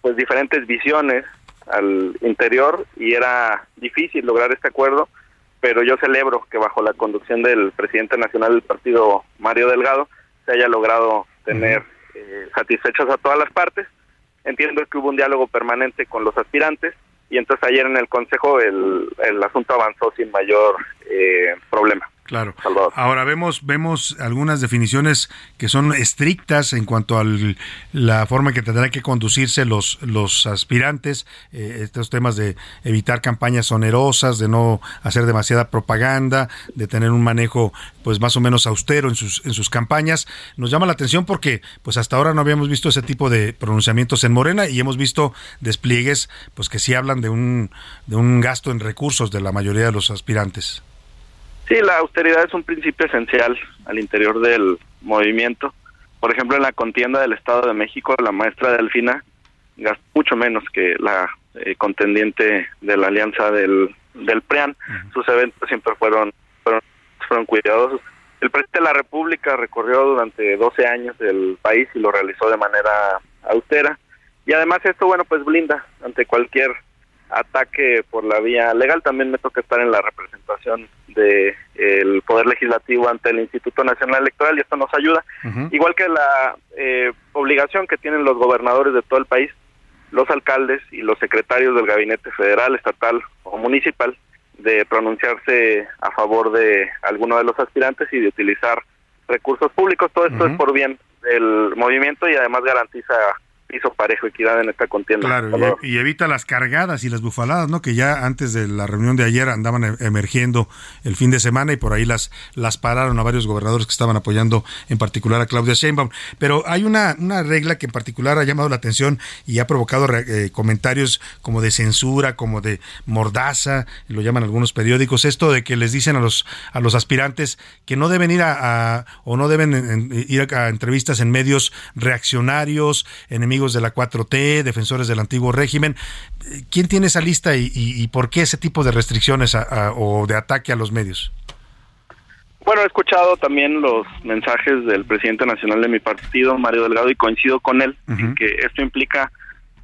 pues diferentes visiones al interior y era difícil lograr este acuerdo, pero yo celebro que bajo la conducción del presidente nacional del partido Mario Delgado se haya logrado tener eh, satisfechas a todas las partes Entiendo que hubo un diálogo permanente con los aspirantes y entonces ayer en el Consejo el, el asunto avanzó sin mayor eh, problema. Claro. Ahora vemos vemos algunas definiciones que son estrictas en cuanto a la forma en que tendrán que conducirse los los aspirantes, eh, estos temas de evitar campañas onerosas, de no hacer demasiada propaganda, de tener un manejo pues más o menos austero en sus en sus campañas. Nos llama la atención porque pues hasta ahora no habíamos visto ese tipo de pronunciamientos en Morena y hemos visto despliegues pues que sí hablan de un de un gasto en recursos de la mayoría de los aspirantes. Sí, la austeridad es un principio esencial al interior del movimiento. Por ejemplo, en la contienda del Estado de México, la maestra Delfina gastó mucho menos que la eh, contendiente de la alianza del, del PREAN. Sus eventos siempre fueron, fueron, fueron cuidadosos. El presidente de la República recorrió durante 12 años el país y lo realizó de manera austera. Y además esto, bueno, pues blinda ante cualquier ataque por la vía legal. También me toca estar en la representación del el Poder Legislativo ante el Instituto Nacional Electoral y esto nos ayuda. Igual que la eh, obligación que tienen los gobernadores de todo el país, los alcaldes y los secretarios del gabinete federal, estatal o municipal de pronunciarse a favor de alguno de los aspirantes y de utilizar recursos públicos. Todo esto es por bien del movimiento y además garantiza piso parejo, equidad en esta contienda. Claro, y, evita las cargadas y las bufaladas, ¿no? Que ya antes de la reunión de ayer andaban e, emergiendo el fin de semana y por ahí las, las pararon a varios gobernadores que estaban apoyando en particular a Claudia Sheinbaum. Pero hay una, una regla que en particular ha llamado la atención y ha provocado eh, comentarios como de censura, como de mordaza, lo llaman algunos periódicos, esto de que les dicen a los, a los aspirantes que no deben ir a, o no deben ir a entrevistas en medios reaccionarios, enemigos de la 4T, defensores del antiguo régimen. ¿Quién tiene esa lista y, por qué ese tipo de restricciones o de ataque a los medios? Bueno, he escuchado también los mensajes del presidente nacional de mi partido, Mario Delgado, y coincido con él en que esto implica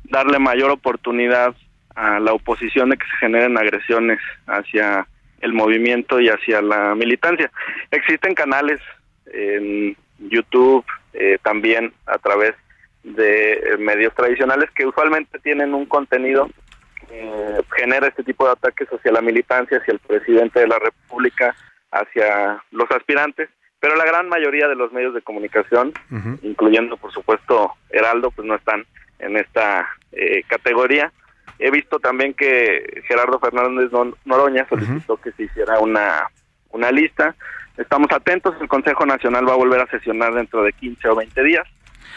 darle mayor oportunidad a la oposición de que se generen agresiones hacia el movimiento y hacia la militancia. Existen canales en YouTube, eh, también a través de eh, medios tradicionales que usualmente tienen un contenido que genera este tipo de ataques hacia la militancia, hacia el presidente de la República, hacia los aspirantes, pero la gran mayoría de los medios de comunicación, incluyendo por supuesto Heraldo, pues no están en esta eh, categoría. He visto también que Gerardo Fernández Noroña solicitó que se hiciera una, una lista. Estamos atentos, el Consejo Nacional va a volver a sesionar dentro de 15 o 20 días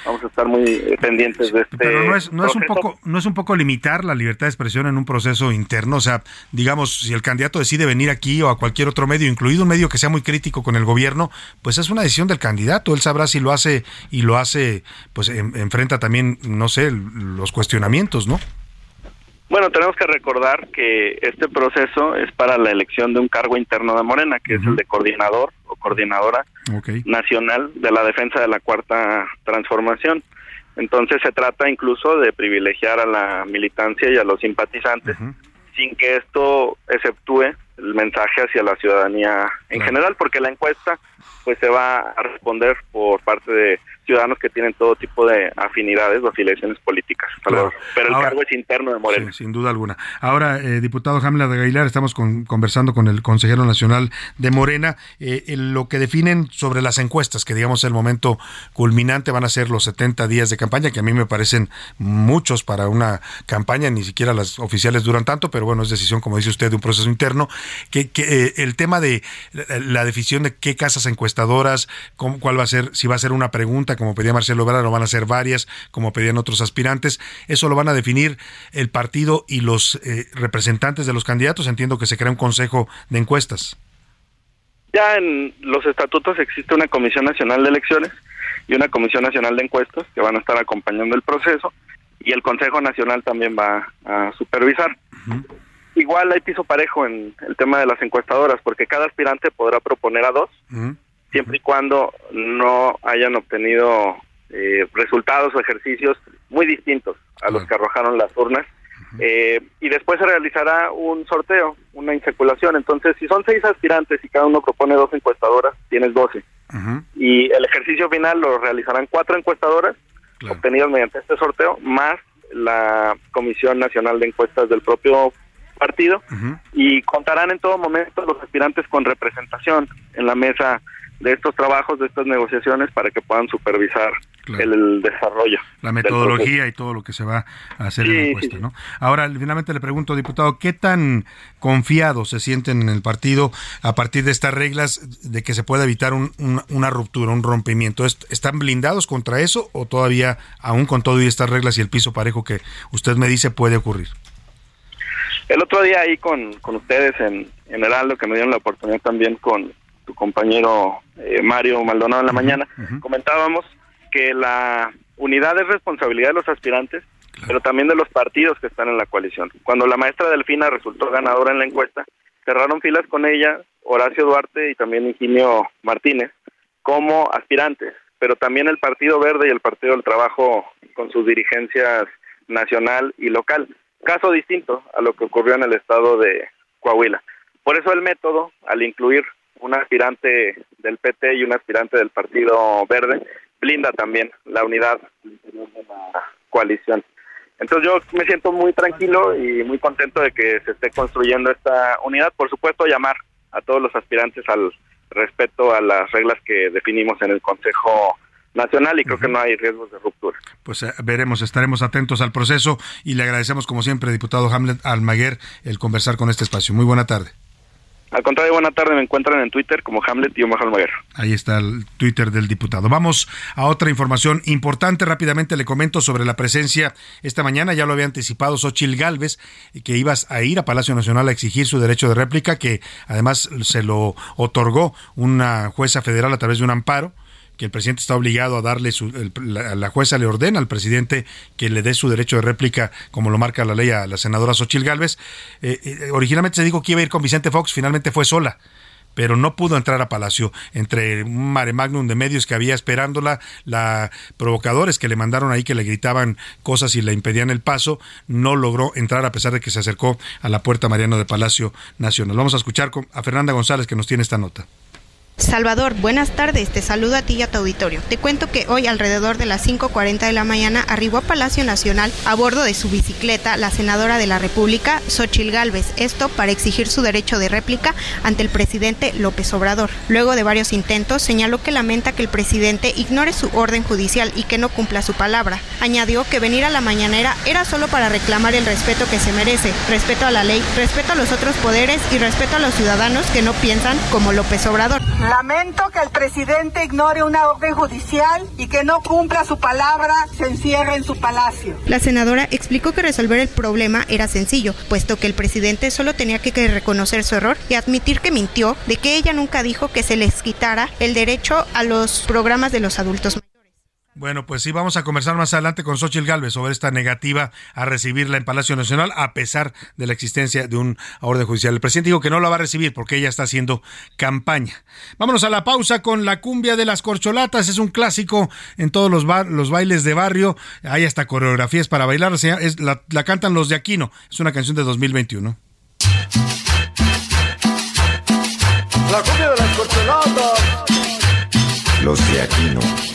vamos a estar muy eh, pendientes de este pero no es no es un poco no es un poco limitar la libertad de expresión en un proceso interno. O sea digamos si el candidato decide venir aquí o a cualquier otro medio incluido un medio que sea muy crítico con el gobierno pues es una decisión del candidato. Él sabrá si lo hace y lo hace pues enfrenta también no sé los cuestionamientos no bueno, tenemos que recordar que este proceso es para la elección de un cargo interno de Morena, que es el de coordinador o coordinadora nacional de la defensa de la cuarta transformación. Entonces se trata incluso de privilegiar a la militancia y a los simpatizantes sin que esto exceptúe el mensaje hacia la ciudadanía en general, porque la encuesta pues se va a responder por parte de ciudadanos que tienen todo tipo de afinidades o afiliaciones políticas. Pero el cargo es interno de Morena. sin duda alguna. Ahora, eh, diputado Jamla de Aguilar, estamos conversando con el consejero nacional de Morena. Eh, lo que definen sobre las encuestas, que digamos el momento culminante van a ser los 70 días de campaña, que a mí me parecen muchos para una campaña, ni siquiera las oficiales duran tanto, pero bueno, es decisión, como dice usted, de un proceso interno. Que, eh, el tema de la definición de qué casas encuestadoras, cuál va a ser, si va a ser una pregunta, como pedía Marcelo Ebrard, lo van a hacer varias, como pedían otros aspirantes. Eso lo van a definir el partido y los eh, representantes de los candidatos. Entiendo que se crea un consejo de encuestas. Ya en los estatutos existe una Comisión Nacional de Elecciones y una Comisión Nacional de Encuestas que van a estar acompañando el proceso y el Consejo Nacional también va a supervisar. Igual hay piso parejo en el tema de las encuestadoras porque cada aspirante podrá proponer a dos siempre y cuando no hayan obtenido eh, resultados o ejercicios muy distintos a los que arrojaron las urnas. Eh, y después se realizará un sorteo, una insaculación. Entonces, si son seis aspirantes y cada uno propone dos encuestadoras, tienes doce. Y el ejercicio final lo realizarán cuatro encuestadoras obtenidas mediante este sorteo, más la Comisión Nacional de Encuestas del propio partido. Y contarán en todo momento los aspirantes con representación en la mesa de estos trabajos, de estas negociaciones, para que puedan supervisar el, desarrollo. La metodología y todo lo que se va a hacer en la encuesta, ¿no? Ahora, finalmente le pregunto, diputado, ¿qué tan confiados se sienten en el partido a partir de estas reglas de que se pueda evitar una ruptura, un rompimiento? ¿Están blindados contra eso o todavía, aún con todo y estas reglas y el piso parejo que usted me dice, puede ocurrir? El otro día ahí con, con ustedes en, en Heraldo, que me dieron la oportunidad también con tu compañero eh, Mario Maldonado en la mañana, comentábamos que la unidad es responsabilidad de los aspirantes, pero también de los partidos que están en la coalición. Cuando la maestra Delfina resultó ganadora en la encuesta, cerraron filas con ella Horacio Duarte y también Ingenio Martínez como aspirantes, pero también el Partido Verde y el Partido del Trabajo con sus dirigencias nacional y local. Caso distinto a lo que ocurrió en el estado de Coahuila. Por eso el método, al incluir un aspirante del PT y un aspirante del Partido Verde, blinda también la unidad de la coalición. Entonces yo me siento muy tranquilo y muy contento de que se esté construyendo esta unidad. Por supuesto, llamar a todos los aspirantes al respeto a las reglas que definimos en el Consejo nacional y creo que no hay riesgos de ruptura. Pues eh, veremos, estaremos atentos al proceso y le agradecemos como siempre, diputado Hamlet Almaguer, el conversar con este espacio. Muy buena tarde. Al contrario, buena tarde, me encuentran en Twitter como Hamlet y Almaguer. Ahí está el Twitter del diputado. Vamos a otra información importante. Rápidamente le comento sobre la presencia esta mañana, ya lo había anticipado Xochil Gálvez, que ibas a ir a Palacio Nacional a exigir su derecho de réplica, que además se lo otorgó una jueza federal a través de un amparo que el presidente está obligado a darle su, la, jueza le ordena al presidente que le dé su derecho de réplica como lo marca la ley a la senadora Xochil Gálvez. Eh, eh, originalmente se dijo que iba a ir con Vicente Fox, finalmente fue sola pero no pudo entrar a Palacio. Entre un mare magnum de medios que había esperándola, la provocadores que le mandaron ahí que le gritaban cosas y le impedían el paso, no logró entrar a pesar de que se acercó a la puerta Mariano de Palacio Nacional. Vamos a escuchar a Fernanda González que nos tiene esta nota. Salvador, buenas tardes, te saludo a ti y a tu auditorio. Te cuento que hoy alrededor de las 5.40 de la mañana arribó a Palacio Nacional a bordo de su bicicleta la senadora de la República, Xochil Gálvez, esto para exigir su derecho de réplica ante el presidente López Obrador. Luego de varios intentos, señaló que lamenta que el presidente ignore su orden judicial y que no cumpla su palabra. Añadió que venir a la mañanera era solo para reclamar el respeto que se merece, respeto a la ley, respeto a los otros poderes y respeto a los ciudadanos que no piensan como López Obrador. Lamento que el presidente ignore una orden judicial y que no cumpla su palabra, se encierre en su palacio. La senadora explicó que resolver el problema era sencillo, puesto que el presidente solo tenía que reconocer su error y admitir que mintió, de que ella nunca dijo que se les quitara el derecho a los programas de los adultos bueno, pues sí, vamos a conversar más adelante con Xochitl Galvez sobre esta negativa a recibirla en Palacio Nacional, a pesar de la existencia de un orden judicial. El presidente dijo que no la va a recibir porque ella está haciendo campaña. Vámonos a la pausa con la cumbia de las corcholatas. Es un clásico en todos los, los bailes de barrio. Hay hasta coreografías para bailar. Es, la, la cantan los de Aquino. Es una canción de 2021. La cumbia de las corcholatas. Los de Aquino.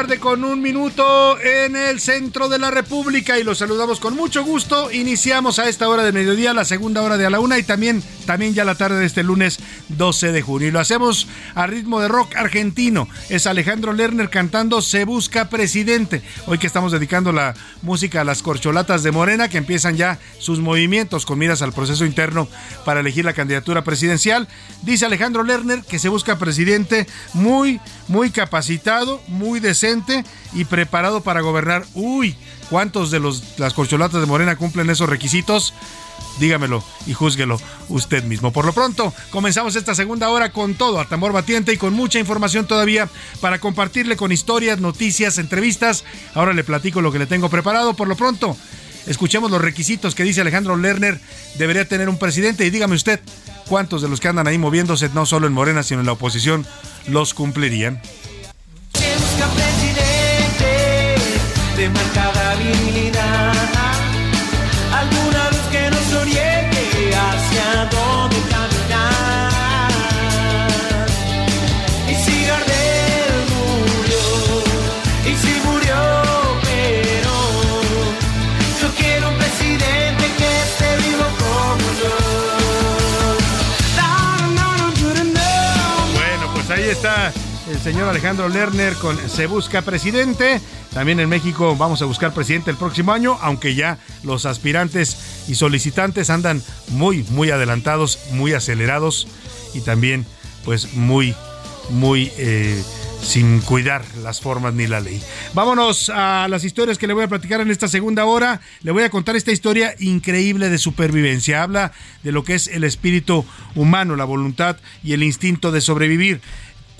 Con un minuto en el centro de la República y los saludamos con mucho gusto. Iniciamos a esta hora de mediodía, la segunda hora de a la una y también, también ya la tarde de este lunes 12 de junio. Y lo hacemos a ritmo de rock argentino. Es Alejandro Lerner cantando Se Busca Presidente. Hoy que estamos dedicando la música a las corcholatas de Morena que empiezan ya sus movimientos con miras al proceso interno para elegir la candidatura presidencial. Dice Alejandro Lerner que se busca presidente muy, muy capacitado, muy y preparado para gobernar. Uy, ¿cuántos de los, las corcholatas de Morena cumplen esos requisitos? dígamelo y júzguelo usted mismo. Por lo pronto, comenzamos esta segunda hora con todo a tambor batiente y con mucha información todavía para compartirle con historias, noticias, entrevistas. Ahora le platico lo que le tengo preparado. Por lo pronto, escuchemos los requisitos que dice Alejandro Lerner debería tener un presidente y dígame usted cuántos de los que andan ahí moviéndose no solo en Morena sino en la oposición los cumplirían. De marcada habilidad, señor Alejandro Lerner con Se Busca Presidente. También en México vamos a buscar presidente el próximo año, aunque ya los aspirantes y solicitantes andan muy, muy adelantados, muy acelerados y también pues muy, muy... Eh, sin cuidar las formas ni la ley. Vámonos a las historias que le voy a platicar en esta segunda hora. Le voy a contar esta historia increíble de supervivencia. Habla de lo que es el espíritu humano, la voluntad y el instinto de sobrevivir.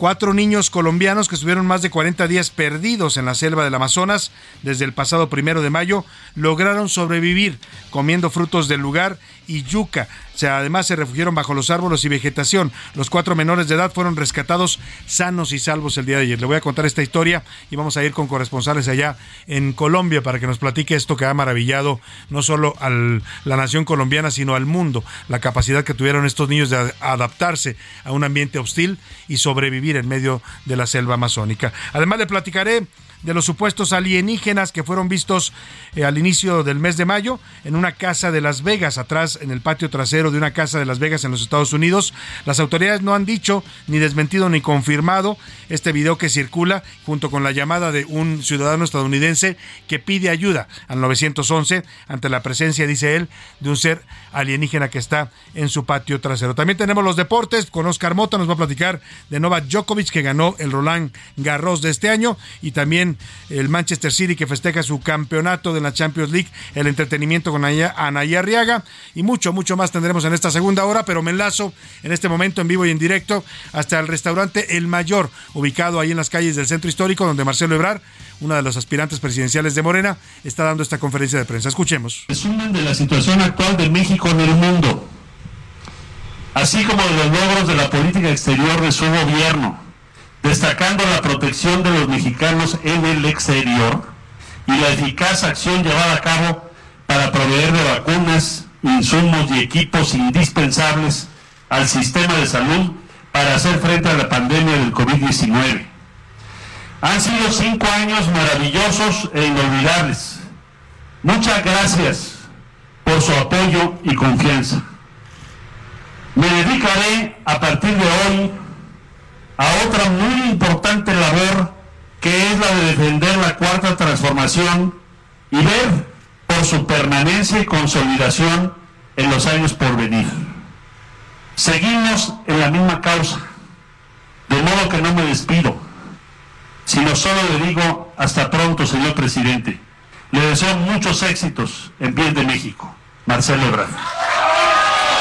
Cuatro niños colombianos que estuvieron más de 40 días perdidos en la selva del Amazonas desde el pasado primero de mayo lograron sobrevivir comiendo frutos del lugar y yuca. O sea, además se refugiaron bajo los árboles y vegetación. Los cuatro menores de edad fueron rescatados sanos y salvos el día de ayer. Le voy a contar esta historia y vamos a ir con corresponsales allá en Colombia para que nos platique esto que ha maravillado no solo a la nación colombiana, sino al mundo. La capacidad que tuvieron estos niños de adaptarse a un ambiente hostil y sobrevivir en medio de la selva amazónica. Además le platicaré de los supuestos alienígenas que fueron vistos eh, al inicio del mes de mayo en una casa de Las Vegas, atrás en el patio trasero de una casa de Las Vegas en los Estados Unidos. Las autoridades no han dicho ni desmentido ni confirmado este video que circula junto con la llamada de un ciudadano estadounidense que pide ayuda al 911 ante la presencia, dice él, de un ser alienígena que está en su patio trasero. También tenemos los deportes con Oscar Mota, nos va a platicar de Novak Djokovic que ganó el Roland Garros de este año y también el Manchester City que festeja su campeonato de la Champions League, el entretenimiento con Anaya Arriaga y mucho, mucho más tendremos en esta segunda hora, pero me enlazo en este momento en vivo y en directo hasta el restaurante El Mayor, ubicado ahí en las calles del centro histórico, donde Marcelo Ebrar, una de los aspirantes presidenciales de Morena, está dando esta conferencia de prensa. Escuchemos. Resumen de la situación actual de México en el mundo, así como de los logros de la política exterior de su gobierno destacando la protección de los mexicanos en el exterior y la eficaz acción llevada a cabo para proveer de vacunas, insumos y equipos indispensables al sistema de salud para hacer frente a la pandemia del COVID-19. Han sido cinco años maravillosos e inolvidables. Muchas gracias por su apoyo y confianza. Me dedicaré a partir de hoy a otra muy importante labor que es la de defender la cuarta transformación y ver por su permanencia y consolidación en los años por venir. Seguimos en la misma causa, de modo que no me despido, sino solo le digo hasta pronto, señor presidente. Le deseo muchos éxitos en pie de México. Marcelo Ebrard.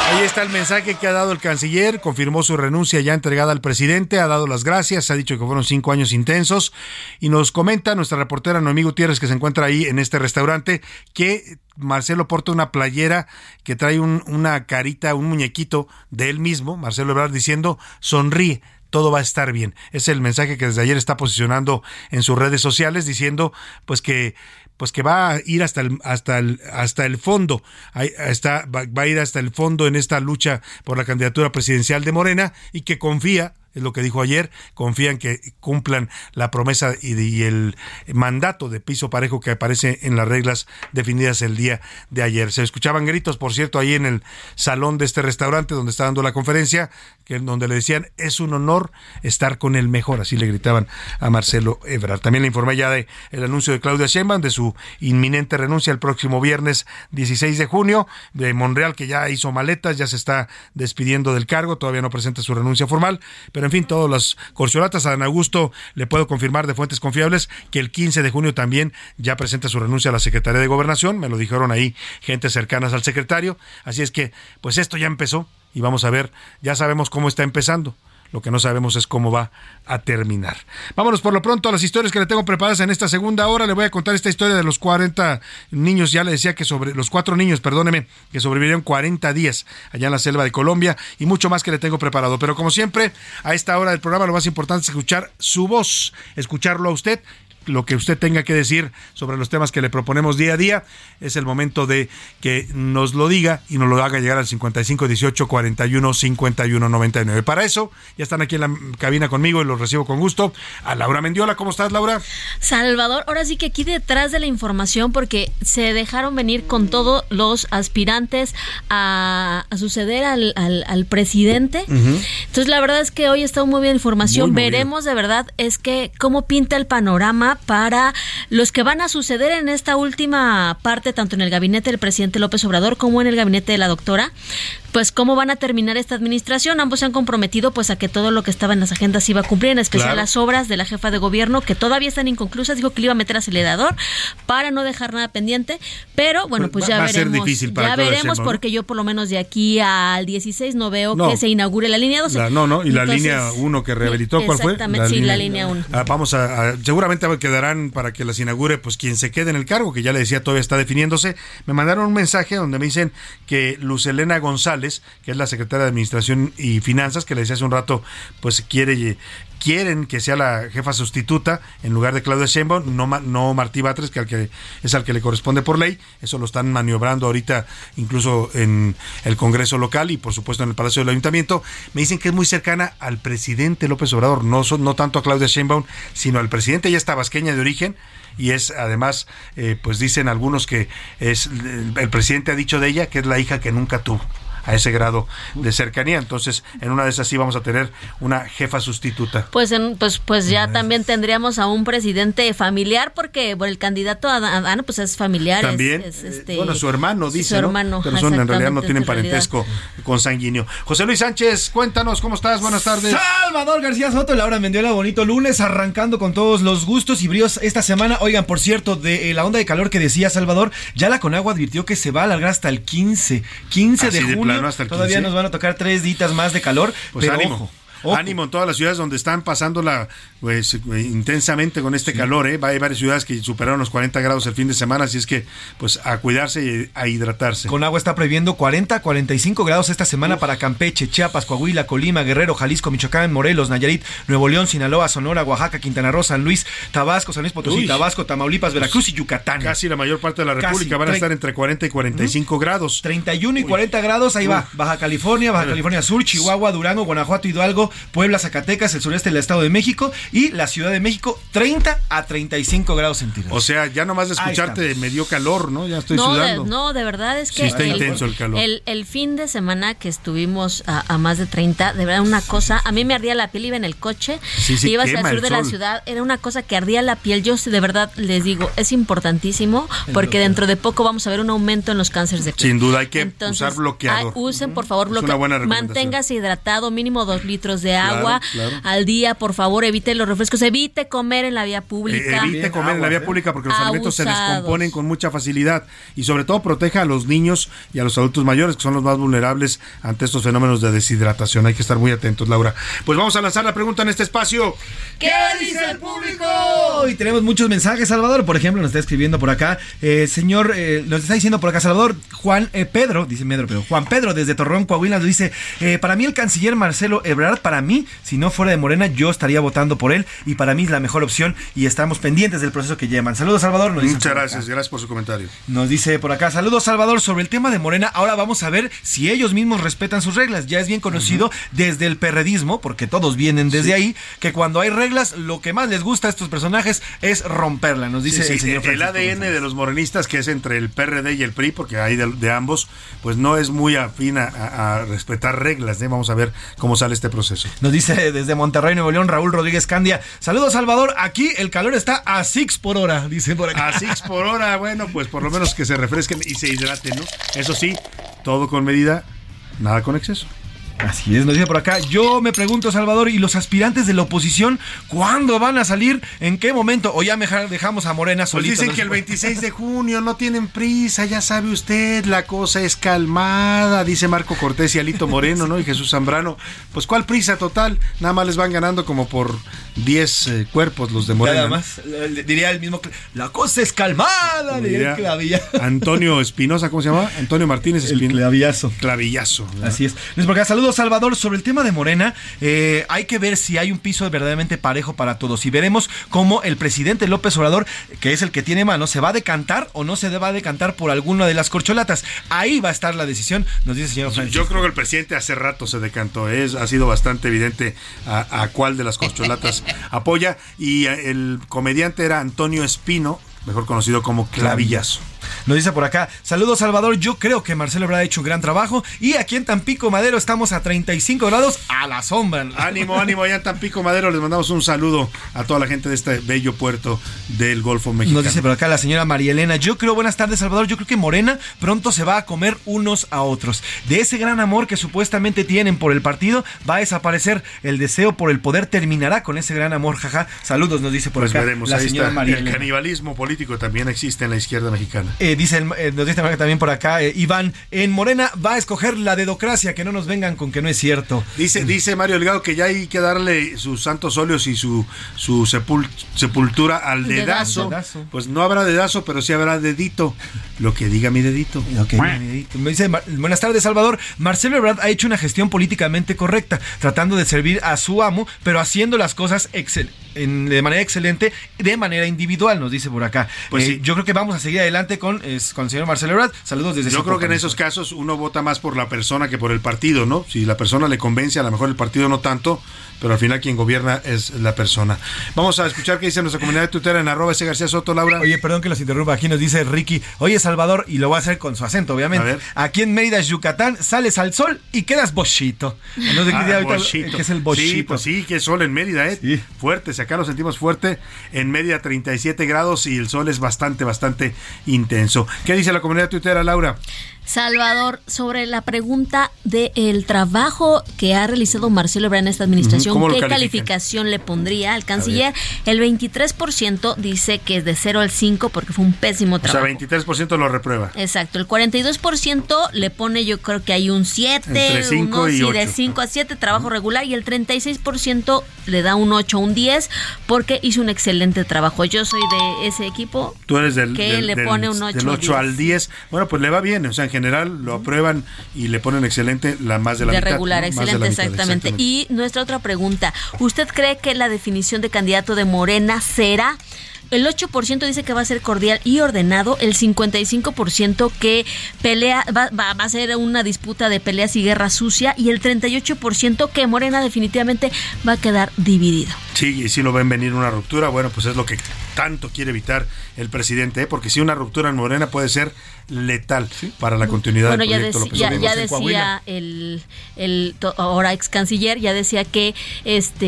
Ahí está el mensaje que ha dado el canciller, confirmó su renuncia ya entregada al presidente, ha dado las gracias, ha dicho que fueron cinco años intensos. Y nos comenta nuestra reportera Noemí Gutiérrez que se encuentra ahí en este restaurante que Marcelo porta una playera que trae una carita, un muñequito de él mismo, Marcelo Ebrard diciendo sonríe, todo va a estar bien. Es el mensaje que desde ayer está posicionando en sus redes sociales diciendo pues que pues que va a ir hasta el, hasta el, hasta el fondo, va a ir hasta el fondo en esta lucha por la candidatura presidencial de Morena y que confía es lo que dijo ayer, confían que cumplan la promesa y, el mandato de piso parejo que aparece en las reglas definidas el día de ayer. Se escuchaban gritos, por cierto, ahí en el salón de este restaurante donde está dando la conferencia, que donde le decían es un honor estar con el mejor, así le gritaban a Marcelo Ebrard. También le informé ya de el anuncio de Claudia Sheinbaum de su inminente renuncia el próximo viernes 16 de junio, de Monreal que ya hizo maletas, ya se está despidiendo del cargo, todavía no presenta su renuncia formal, en fin, todas las corcholatas. A Dan Augusto le puedo confirmar de fuentes confiables que el 15 de junio también ya presenta su renuncia a la Secretaría de Gobernación. Me lo dijeron ahí gente cercanas al secretario. Así es que, pues esto ya empezó y vamos a ver, ya sabemos cómo está empezando. Lo que no sabemos es cómo va a terminar. Vámonos por lo pronto a las historias que le tengo preparadas en esta segunda hora. Le voy a contar esta historia de los 40 niños. Ya le decía que sobre los cuatro niños, perdóneme, que sobrevivieron 40 días allá en la selva de Colombia y mucho más que le tengo preparado. Pero como siempre, a esta hora del programa lo más importante es escuchar su voz, escucharlo a usted lo que usted tenga que decir sobre los temas que le proponemos día a día. Es el momento de que nos lo diga y nos lo haga llegar al 55 18 41 51 99. Para eso, ya están aquí en la cabina conmigo y los recibo con gusto. A Laura Mendiola, ¿cómo estás, Laura? Salvador, ahora sí que aquí detrás de la información, porque se dejaron venir con todos los aspirantes a, suceder al, al, presidente. Entonces, la verdad es que hoy está muy bien información. Veremos de verdad es que cómo pinta el panorama para los que van a suceder en esta última parte, tanto en el gabinete del presidente López Obrador como en el gabinete de la doctora, pues cómo van a terminar esta administración. Ambos se han comprometido pues a que todo lo que estaba en las agendas iba a cumplir, en especial las obras de la jefa de gobierno que todavía están inconclusas. Dijo que le iba a meter acelerador para no dejar nada pendiente, pero bueno, pues, ya veremos. ya veremos porque yo por lo menos de aquí al 16 no veo que se inaugure la línea 12. no, no, y la línea 1 que rehabilitó, ¿cuál fue? Exactamente, sí, la línea 1. Ah, vamos a, seguramente quedarán para que las inaugure pues quien se quede en el cargo, que ya le decía todavía está definiéndose. Me mandaron un mensaje donde me dicen que Luz Elena González que es la secretaria de Administración y Finanzas, que le decía hace un rato, pues quiere quieren que sea la jefa sustituta en lugar de Claudia Sheinbaum, no, no Martí Batres, que, al que es al que le corresponde por ley. Eso lo están maniobrando ahorita incluso en el Congreso local y por supuesto en el Palacio del Ayuntamiento. Me dicen que es muy cercana al presidente López Obrador, no, no tanto a Claudia Sheinbaum, sino al presidente. Ella es tabasqueña de origen y es además, eh, pues dicen algunos que es el presidente ha dicho de ella que es la hija que nunca tuvo a ese grado de cercanía. Entonces, en una de esas sí vamos a tener una jefa sustituta. Pues, pues, pues ya también tendríamos a un presidente familiar, porque bueno, el candidato a Adán pues es familiar. También, es, eh, este, bueno, su hermano dice, su hermano, pero son, en realidad no tienen parentesco con sanguíneo. José Luis Sánchez, cuéntanos, ¿cómo estás? Buenas tardes. Salvador García Soto, Laura Mendiola, bonito lunes, arrancando con todos los gustos y bríos esta semana. Oigan, por cierto, de eh, la onda de calor que decía Salvador, ya la Conagua advirtió que se va a alargar hasta el 15, 15 de junio Todavía nos van a tocar tres días más de calor. Pues pero ánimo. Ánimo en todas las ciudades donde están pasándola pues, eh, intensamente con este calor. ¿eh? Hay varias ciudades que superaron los 40 grados el fin de semana, así es que pues a cuidarse y a hidratarse. Con agua está previendo 40 a 45 grados esta semana para Campeche, Chiapas, Coahuila, Colima, Guerrero, Jalisco, Michoacán, Morelos, Nayarit, Nuevo León, Sinaloa, Sonora, Oaxaca, Quintana Roo, San Luis, Tabasco, San Luis Potosí, Tabasco, Tamaulipas, Veracruz y Yucatán. Casi la mayor parte de la República van a estar entre 40 y 45 grados. 31 y 40 grados, ahí va. Baja California, Baja California Sur, Chihuahua, Durango, Guanajuato, Hidalgo, Puebla, Zacatecas el sureste del Estado de México y la Ciudad de México 30 a 35 grados centígrados. O sea, ya nomás de escucharte me dio calor, ¿no? Ya estoy sudando. no, de verdad es que está el, intenso el calor. El, fin de semana que estuvimos a, más de 30, de verdad una cosa, a mí me ardía la piel, iba en el coche, sí, sí, iba hacia el sur de la ciudad, era una cosa que ardía la piel. Yo de verdad les digo, es importantísimo porque dentro de poco vamos a ver un aumento en los cánceres de piel. Sin duda hay que usar bloqueador. usen por favor bloqueador. Manténgase hidratado, mínimo dos litros de agua al día, por favor, evite los refrescos, evite comer en la vía pública. Eh, evite comer en la vía pública porque los alimentos se descomponen con mucha facilidad y sobre todo proteja a los niños y a los adultos mayores que son los más vulnerables ante estos fenómenos de deshidratación. Hay que estar muy atentos, Laura. Pues vamos a lanzar la pregunta en este espacio. ¿Qué dice el público? Y tenemos muchos mensajes, Salvador. Por ejemplo, nos está escribiendo por acá, eh, señor, eh, nos está diciendo por acá, Salvador, Juan Pedro, dice Pedro, pero Juan Pedro desde Torreón, Coahuila, nos dice, para mí el canciller Marcelo Ebrard, para mí, si no fuera de Morena, yo estaría votando por él y para mí es la mejor opción y estamos pendientes del proceso que llevan. Saludos, Salvador. Muchas gracias, gracias por su comentario. Nos dice por acá, saludos, Salvador, sobre el tema de Morena. Ahora vamos a ver si ellos mismos respetan sus reglas. Ya es bien conocido desde el perredismo, porque todos vienen desde ahí, que cuando hay reglas, lo que más les gusta a estos personajes es romperla, nos dice el señor El ADN de los morenistas, que es entre el PRD y el PRI, porque hay de, ambos, pues no es muy afín a, respetar reglas. ¿eh? Vamos a ver cómo sale este proceso. Nos dice desde Monterrey, Nuevo León, Raúl Rodríguez Candia. Saludos, Salvador. Aquí el calor está a six por hora, dice por acá. A six por hora, bueno, pues por lo menos que se refresquen y se hidraten, ¿no? Eso sí, todo con medida, nada con exceso. Así es, nos dice por acá. Yo me pregunto, Salvador, ¿y los aspirantes de la oposición cuándo van a salir? ¿En qué momento? ¿O ya dejamos a Morena Pues solito? dicen que el 26 de junio no tienen prisa, ya sabe usted, la cosa es calmada, dice Marco Cortés y Alito Moreno, ¿no? Y Jesús Zambrano. Pues ¿cuál prisa total? Nada más les van ganando como por 10 eh, cuerpos los de Morena. Nada más, diría el mismo. La cosa es calmada, diría el. Antonio Espinosa, ¿cómo se llama? Antonio Martínez Espinosa. clavillazo. Clavillazo. ¿verdad? Así es. Luis por acá, saludos Salvador. Sobre el tema de Morena, eh, hay que ver si hay un piso verdaderamente parejo para todos. Y veremos cómo el presidente López Obrador, que es el que tiene mano, se va a decantar o no se va a decantar por alguna de las corcholatas. Ahí va a estar la decisión, nos dice el señor Francisco. Yo creo que el presidente hace rato se decantó, es, ha sido bastante evidente a, a cuál de las corcholatas apoya. Y eh, el comediante era Antonio Espino, mejor conocido como Clavillazo. Nos dice por acá, saludos Salvador, yo creo que Marcelo habrá hecho un gran trabajo y aquí en Tampico Madero estamos a 35 grados a la sombra. Ánimo, ánimo, allá en Tampico Madero les mandamos un saludo a toda la gente de este bello puerto del Golfo Mexicano. Nos dice por acá la señora María Elena, yo creo, buenas tardes Salvador, yo creo que Morena pronto se va a comer unos a otros. De ese gran amor que supuestamente tienen por el partido, va a desaparecer. El deseo por el poder terminará con ese gran amor, jaja. Saludos, nos dice por Pues acá veremos, la ahí señora está. María El Elena. canibalismo político también existe en la izquierda mexicana. Eh, dice el- eh, nos dice también por acá eh, Iván, en Morena va a escoger la dedocracia, que no nos vengan con que no es cierto. Dice, dice Mario Delgado que ya hay que darle sus santos óleos y su, su sepul- sepultura al dedazo. dedazo. Pues no habrá dedazo, pero sí habrá dedito. Lo que diga mi dedito. Me dice, "Mar- buenas tardes, Salvador. Marcelo Ebrard ha hecho una gestión políticamente correcta, tratando de servir a su amo, pero haciendo las cosas excel- en- de manera excelente, de manera individual, nos dice por acá. Pues Eh, sí. Yo creo que vamos a seguir adelante con, es- con el señor Marcelo Ebrard. Saludos desde Yo creo que en esos casos uno vota más por la persona que por el partido, ¿no? Si la persona le convence, a lo mejor el partido no tanto, pero al final quien gobierna es la persona. Vamos a escuchar qué dice nuestra comunidad de Twitter en arroba ese García Soto, Laura. Oye, perdón que los interrumpa. Aquí nos dice Ricky, oye Salvador, y lo voy a hacer con su acento, obviamente. A ver. Aquí en Mérida, Yucatán, sales al sol y quedas bochito. No sé qué Ah, ahorita, que es el bochito. Sí, pues sí, que es sol en Mérida, ¿eh? Fuerte, si acá lo sentimos fuerte. En Mérida 37 grados y el sol es bastante, bastante intenso. ¿Qué dice la comunidad de Twitter, Laura? Salvador, sobre la pregunta del trabajo que ha realizado Marcelo Ebrard en esta administración, Ujú, ¿cómo lo ¿qué califican? calificación le pondría al canciller? El 23% dice que es de 0 al 5 porque fue un pésimo O sea, trabajo. 23% lo reprueba. Exacto, el 42% le pone yo creo que hay un 7, Entre cinco uno, y sí, ocho. de 5 a 7, trabajo regular, y el 36% le da un 8 un 10 porque hizo un excelente trabajo. Yo soy de ese equipo Tú eres del, que del- le del- pone un 8, del 8 al 10. Bueno, pues le va bien. O sea, en general lo aprueban y le ponen excelente la más de la de mitad. regular, ¿no? Más de excelente, mitad, exactamente. Y nuestra otra pregunta, ¿usted cree que la definición de candidato de Morena será... El 8% dice que va a ser cordial y ordenado, el 55% que pelea va, va- va a ser una disputa de peleas y guerra sucia y el 38% que Morena definitivamente va a quedar dividido. Sí, y si lo ven venir una ruptura, bueno, pues es lo que tanto quiere evitar el presidente, ¿eh? porque si una ruptura en Morena puede ser letal para la continuidad Bueno, del proyecto López ya, ya decía el, el ahora ex canciller, ya decía que este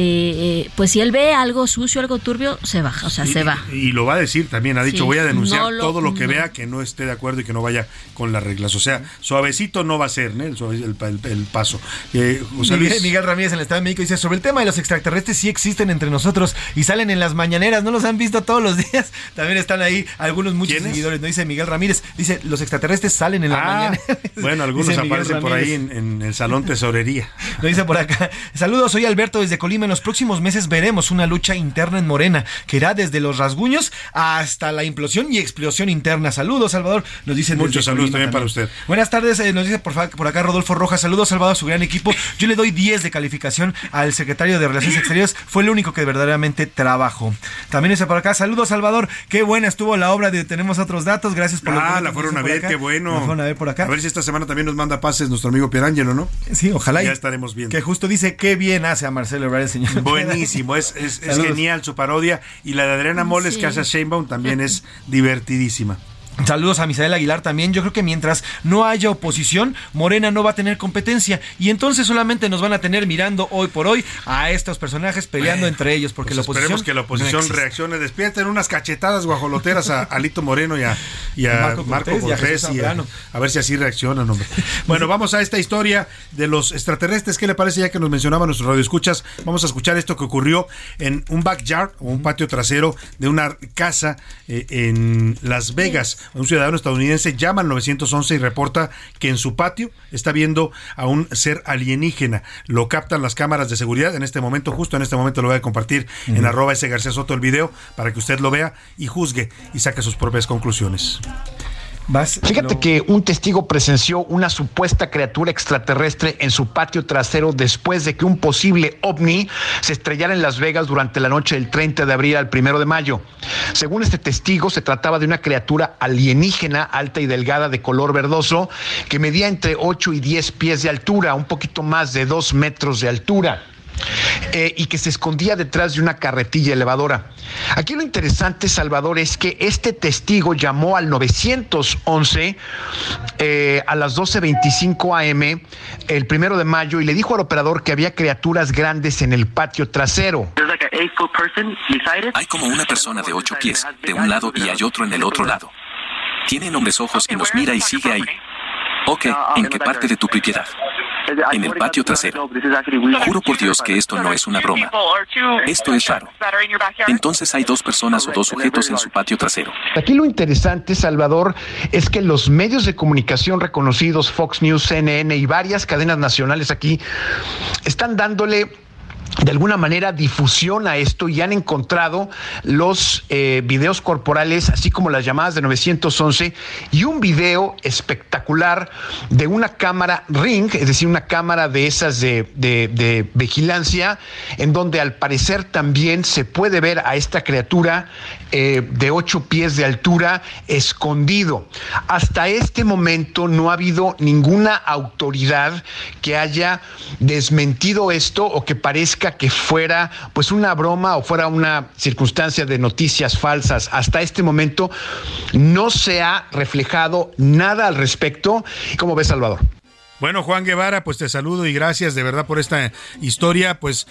eh, pues si él ve algo sucio, algo turbio, se baja, o sea, se va. Y lo va a decir también, ha dicho, Sí, voy a denunciar no lo- todo lo que no. vea que no esté de acuerdo y que no vaya con las reglas. O sea, suavecito no va a ser ¿no? el, suave- el- el- el paso. Eh, José Miguel, Luis, Miguel Ramírez en el Estado de México dice, sobre el tema de los extraterrestres sí existen entre nosotros y salen en las mañaneras, ¿no los han visto todos los días? También están ahí algunos muchos seguidores, ¿no? Dice Miguel Ramírez, dice, los extraterrestres salen en la Ah, mañana. bueno, algunos aparecen por ahí en, en el salón tesorería. Lo dice por acá. Saludos, soy Alberto desde Colima. En los próximos meses veremos una lucha interna en Morena que irá desde los rasguños hasta la implosión y explosión interna. Saludos, Salvador. Nos dice Muchos saludos también para usted. Buenas tardes, eh, nos dice por, por acá Rodolfo Rojas. Saludos, Salvador, a su gran equipo. Yo le doy 10 de calificación al secretario de Relaciones Exteriores. Fue el único que verdaderamente trabajó. También dice por acá, saludos, Salvador. Qué buena estuvo la obra de Tenemos otros datos. Gracias por lo Ah, que la fueron a acá. qué bueno. La fueron a ver por acá. A ver si esta semana también nos manda pases nuestro amigo Pierangelo, ¿no? Sí, ojalá. y- Ya estaremos viendo. Que justo dice qué bien hace a Marcelo Ebrard el señor. Buenísimo, es, es, es genial su parodia. Y la de Adriana Moles Sí. que hace a Sheinbaum también es divertidísima. Saludos a Misael Aguilar también. Yo creo que mientras no haya oposición, Morena no va a tener competencia. Y entonces solamente nos van a tener mirando hoy por hoy a estos personajes peleando entre ellos. Porque Pues la oposición. esperemos que la oposición no reaccione, despierten unas cachetadas guajoloteras a Alito Moreno y a, y a Marco Marco, Cortés y a Cortés Jesús y a, Zambrano. a ver si así reaccionan, hombre. Bueno, vamos a esta historia de los extraterrestres. ¿Qué le parece ya que nos mencionaba nuestro radio escuchas? Vamos a escuchar esto que ocurrió en un backyard o un patio trasero de una casa eh, en Las Vegas. Un ciudadano estadounidense llama al 911 y reporta que en su patio está viendo a un ser alienígena. Lo captan las cámaras de seguridad en este momento, justo en este momento lo voy a compartir en arroba ese García Soto el video para que usted lo vea y juzgue y saque sus propias conclusiones. Fíjate que un testigo presenció una supuesta criatura extraterrestre en su patio trasero después de que un posible ovni se estrellara en Las Vegas durante la noche del 30 de abril al 1 de mayo. Según este testigo, se trataba de una criatura alienígena alta y delgada de color verdoso que medía entre 8 y 10 pies de altura, un poquito más de 2 metros de altura eh, y que se escondía detrás de una carretilla elevadora. Aquí lo interesante, Salvador, es que este testigo llamó al 911 eh, a las 12.25 am el primero de mayo y le dijo al operador que había criaturas grandes en el patio trasero. Hay como una persona de ocho pies de un lado y hay otro en el otro lado. Tiene enormes ojos y nos mira y sigue ahí. Ok, ¿en qué parte de tu propiedad? En el patio trasero. Juro por Dios que esto no es una broma. Esto es raro. Entonces hay dos personas o dos sujetos en su patio trasero. Aquí lo interesante, Salvador, es que los medios de comunicación reconocidos, Fox News, CNN y varias cadenas nacionales aquí, están dándole de alguna manera difusión a esto y han encontrado los eh, videos corporales, así como las llamadas de 911 y un video espectacular de una cámara ring, es decir, una cámara de esas de, de- de vigilancia, en donde al parecer también se puede ver a esta criatura eh, de ocho pies de altura escondido. Hasta este momento no ha habido ninguna autoridad que haya desmentido esto o que parezca que fuera pues una broma o fuera una circunstancia de noticias falsas. Hasta este momento no se ha reflejado nada al respecto. ¿Cómo ves, Salvador? Bueno, Juan Guevara, pues te saludo y gracias de verdad por esta historia. Pues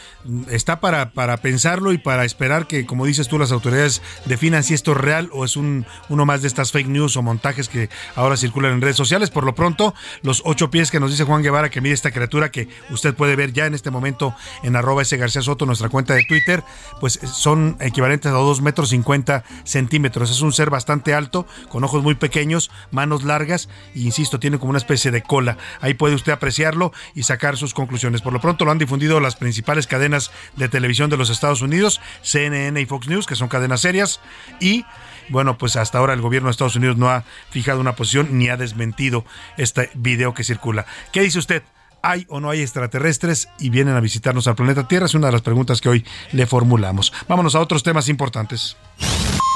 está para, para pensarlo y para esperar que, como dices tú, las autoridades definan si esto es real o es un, uno más de estas fake news o montajes que ahora circulan en redes sociales. Por lo pronto, los ocho pies que nos dice Juan Guevara que mide esta criatura que usted puede ver ya en este momento en arroba ese García Soto, nuestra cuenta de Twitter, pues son equivalentes a dos metros cincuenta centímetros. Es un ser bastante alto, con ojos muy pequeños, manos largas e insisto, tiene como una especie de cola. Puede usted apreciarlo y sacar sus conclusiones. Por lo pronto lo han difundido las principales cadenas de televisión de los Estados Unidos, CNN y Fox News, que son cadenas serias, y bueno, pues hasta ahora el gobierno de Estados Unidos no ha fijado una posición ni ha desmentido este video que circula. ¿Qué dice usted? ¿Hay o no hay extraterrestres y vienen a visitarnos al planeta Tierra? Es una de las preguntas que hoy le formulamos. Vámonos a otros temas importantes.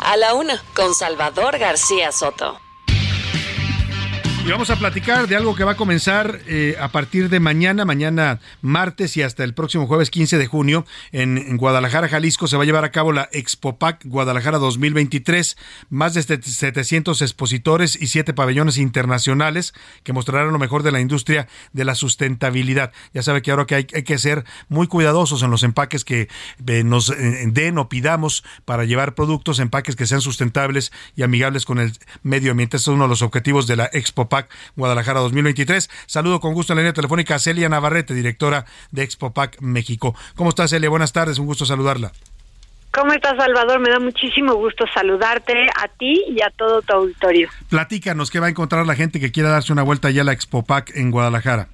A la una, con Salvador García Soto. Y vamos a platicar de algo que va a comenzar eh, a partir de mañana, mañana martes y hasta el próximo jueves 15 de junio en, Guadalajara, Jalisco, se va a llevar a cabo la Expopac Guadalajara 2023. Más de 700 expositores y siete pabellones internacionales que mostrarán lo mejor de la industria de la sustentabilidad. Ya sabe que ahora que hay, hay que ser muy cuidadosos en los empaques que eh, nos eh, den o pidamos para llevar productos, empaques que sean sustentables y amigables con el medio ambiente. Este es uno de los objetivos de la Expopac Guadalajara 2023. Saludo con gusto en la línea telefónica a Celia Navarrete, directora de Expopac México. ¿Cómo está Celia? Buenas tardes, un gusto saludarla. ¿Cómo estás, Salvador? Me da muchísimo gusto saludarte a ti y a todo tu auditorio. Platícanos, ¿qué va a encontrar la gente que quiera darse una vuelta ya a la Expopac en Guadalajara?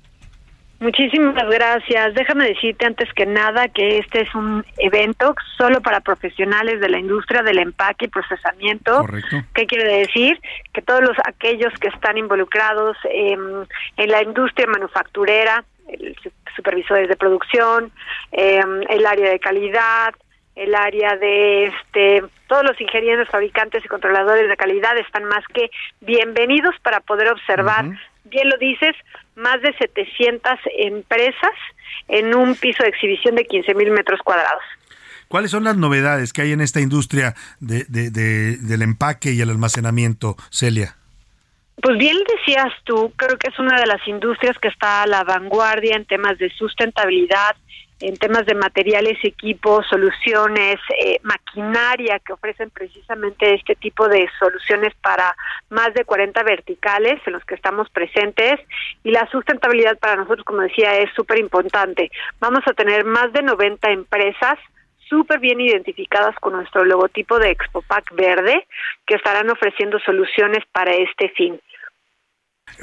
Muchísimas gracias. Déjame decirte antes que nada que este es un evento solo para profesionales de la industria del empaque y procesamiento. Correcto. ¿Qué quiere decir? Que todos los aquellos que están involucrados em, en la industria manufacturera, el su- supervisores de producción, em, el área de calidad, el área de este todos los ingenieros, fabricantes y controladores de calidad están más que bienvenidos para poder observar, bien lo dices, más de 700 empresas en un piso de exhibición de 15 mil metros cuadrados. ¿Cuáles son las novedades que hay en esta industria de, del empaque y el almacenamiento, Celia? Pues bien decías tú, creo que es una de las industrias que está a la vanguardia en temas de sustentabilidad, en temas de materiales, equipos, soluciones, eh, maquinaria que ofrecen precisamente este tipo de soluciones para más de 40 verticales en los que estamos presentes y la sustentabilidad para nosotros, como decía, es súper importante. Vamos a tener más de 90 empresas súper bien identificadas con nuestro logotipo de Expopac verde que estarán ofreciendo soluciones para este fin.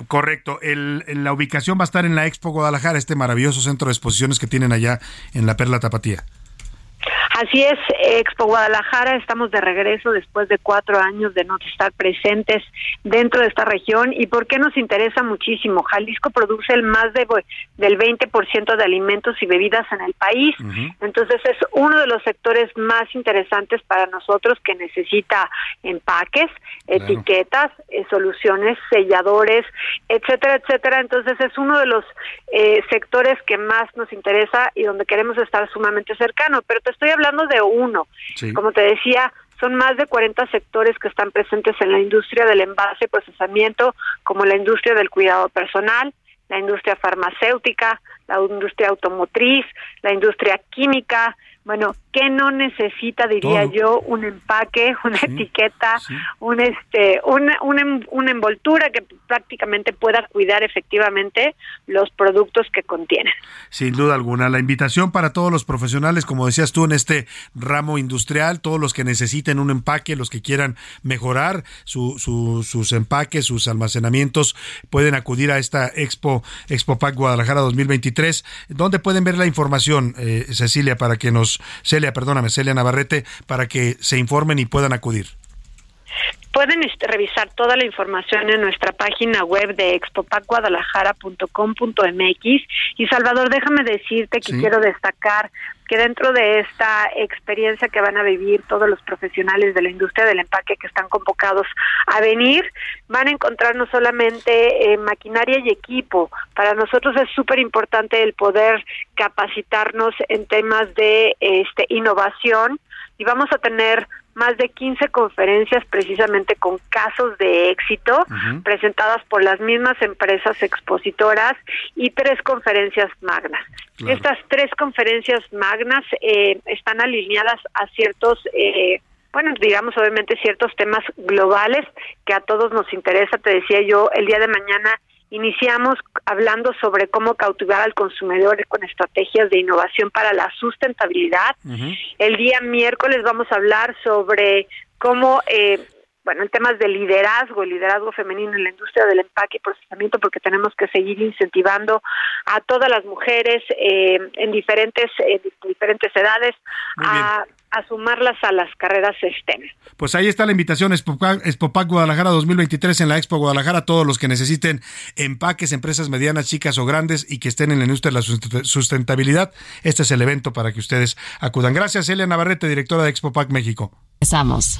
Correcto. El, la ubicación va a estar en la Expo Guadalajara, este maravilloso centro de exposiciones que tienen allá en la Perla Tapatía. Así es, Expo Guadalajara, estamos de regreso después de cuatro años de no estar presentes dentro de esta región. ¿Y por qué nos interesa muchísimo? Jalisco produce el más de, del 20% de alimentos y bebidas en el país. Entonces es uno de los sectores más interesantes para nosotros que necesita empaques, etiquetas, eh, soluciones, selladores, etcétera, etcétera. Entonces es uno de los eh, sectores que más nos interesa y donde queremos estar sumamente cercano. Pero te estoy hablando de uno. Como te decía, son más de 40 sectores que están presentes en la industria del envase y procesamiento, como la industria del cuidado personal, la industria farmacéutica, la industria automotriz, la industria química, bueno, ¿qué no necesita, diría yo, un empaque, una etiqueta, un este, una, una, envoltura que prácticamente pueda cuidar efectivamente los productos que contienen? Sin duda alguna, la invitación para todos los profesionales, como decías tú, en este ramo industrial, todos los que necesiten un empaque, los que quieran mejorar su, sus empaques, sus almacenamientos, pueden acudir a esta Expo, Expo Pack Guadalajara 2023. ¿Dónde pueden ver la información, eh, Cecilia, para que nos Celia, perdóname, Celia Navarrete, para que se informen y puedan acudir. Pueden revisar toda la información en nuestra página web de expopacguadalajara.com.mx y Salvador, déjame decirte que quiero destacar que dentro de esta experiencia que van a vivir todos los profesionales de la industria del empaque que están convocados a venir, van a encontrar no solamente eh, maquinaria y equipo, para nosotros es súper importante el poder capacitarnos en temas de este innovación. Y vamos a tener más de 15 conferencias precisamente con casos de éxito presentadas por las mismas empresas expositoras y tres conferencias magnas. Estas tres conferencias magnas eh, están alineadas a ciertos eh, bueno, digamos obviamente ciertos temas globales que a todos nos interesa. Te decía yo, el día de mañana Iniciamos hablando sobre cómo cautivar al consumidor con estrategias de innovación para la sustentabilidad. El día miércoles vamos a hablar sobre cómo, eh, bueno, en temas de liderazgo, el liderazgo femenino en la industria del empaque y procesamiento, porque tenemos que seguir incentivando a todas las mujeres eh, en diferentes, eh, diferentes edades a a sumarlas a las carreras STEM. Pues ahí está la invitación Expopac Guadalajara 2023 en la Expo Guadalajara. Todos los que necesiten empaques, empresas medianas, chicas o grandes y que estén en la industria de la sustentabilidad, este es el evento para que ustedes acudan. Gracias, Elia Navarrete, directora de Expopac México. Empezamos.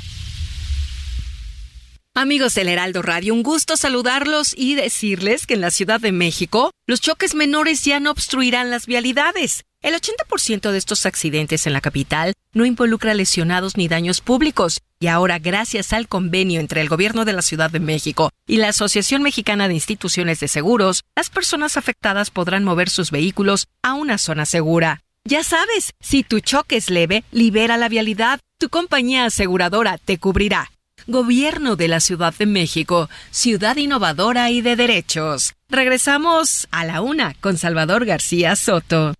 Amigos del Heraldo Radio, un gusto saludarlos y decirles que en la Ciudad de México los choques menores ya no obstruirán las vialidades. El 80% de estos accidentes en la capital no involucra lesionados ni daños públicos, y ahora gracias al convenio entre el Gobierno de la Ciudad de México y la Asociación Mexicana de Instituciones de Seguros, las personas afectadas podrán mover sus vehículos a una zona segura. Ya sabes, si tu choque es leve, libera la vialidad, tu compañía aseguradora te cubrirá. Gobierno de la Ciudad de México, ciudad innovadora y de derechos. Regresamos a la una con Salvador García Soto.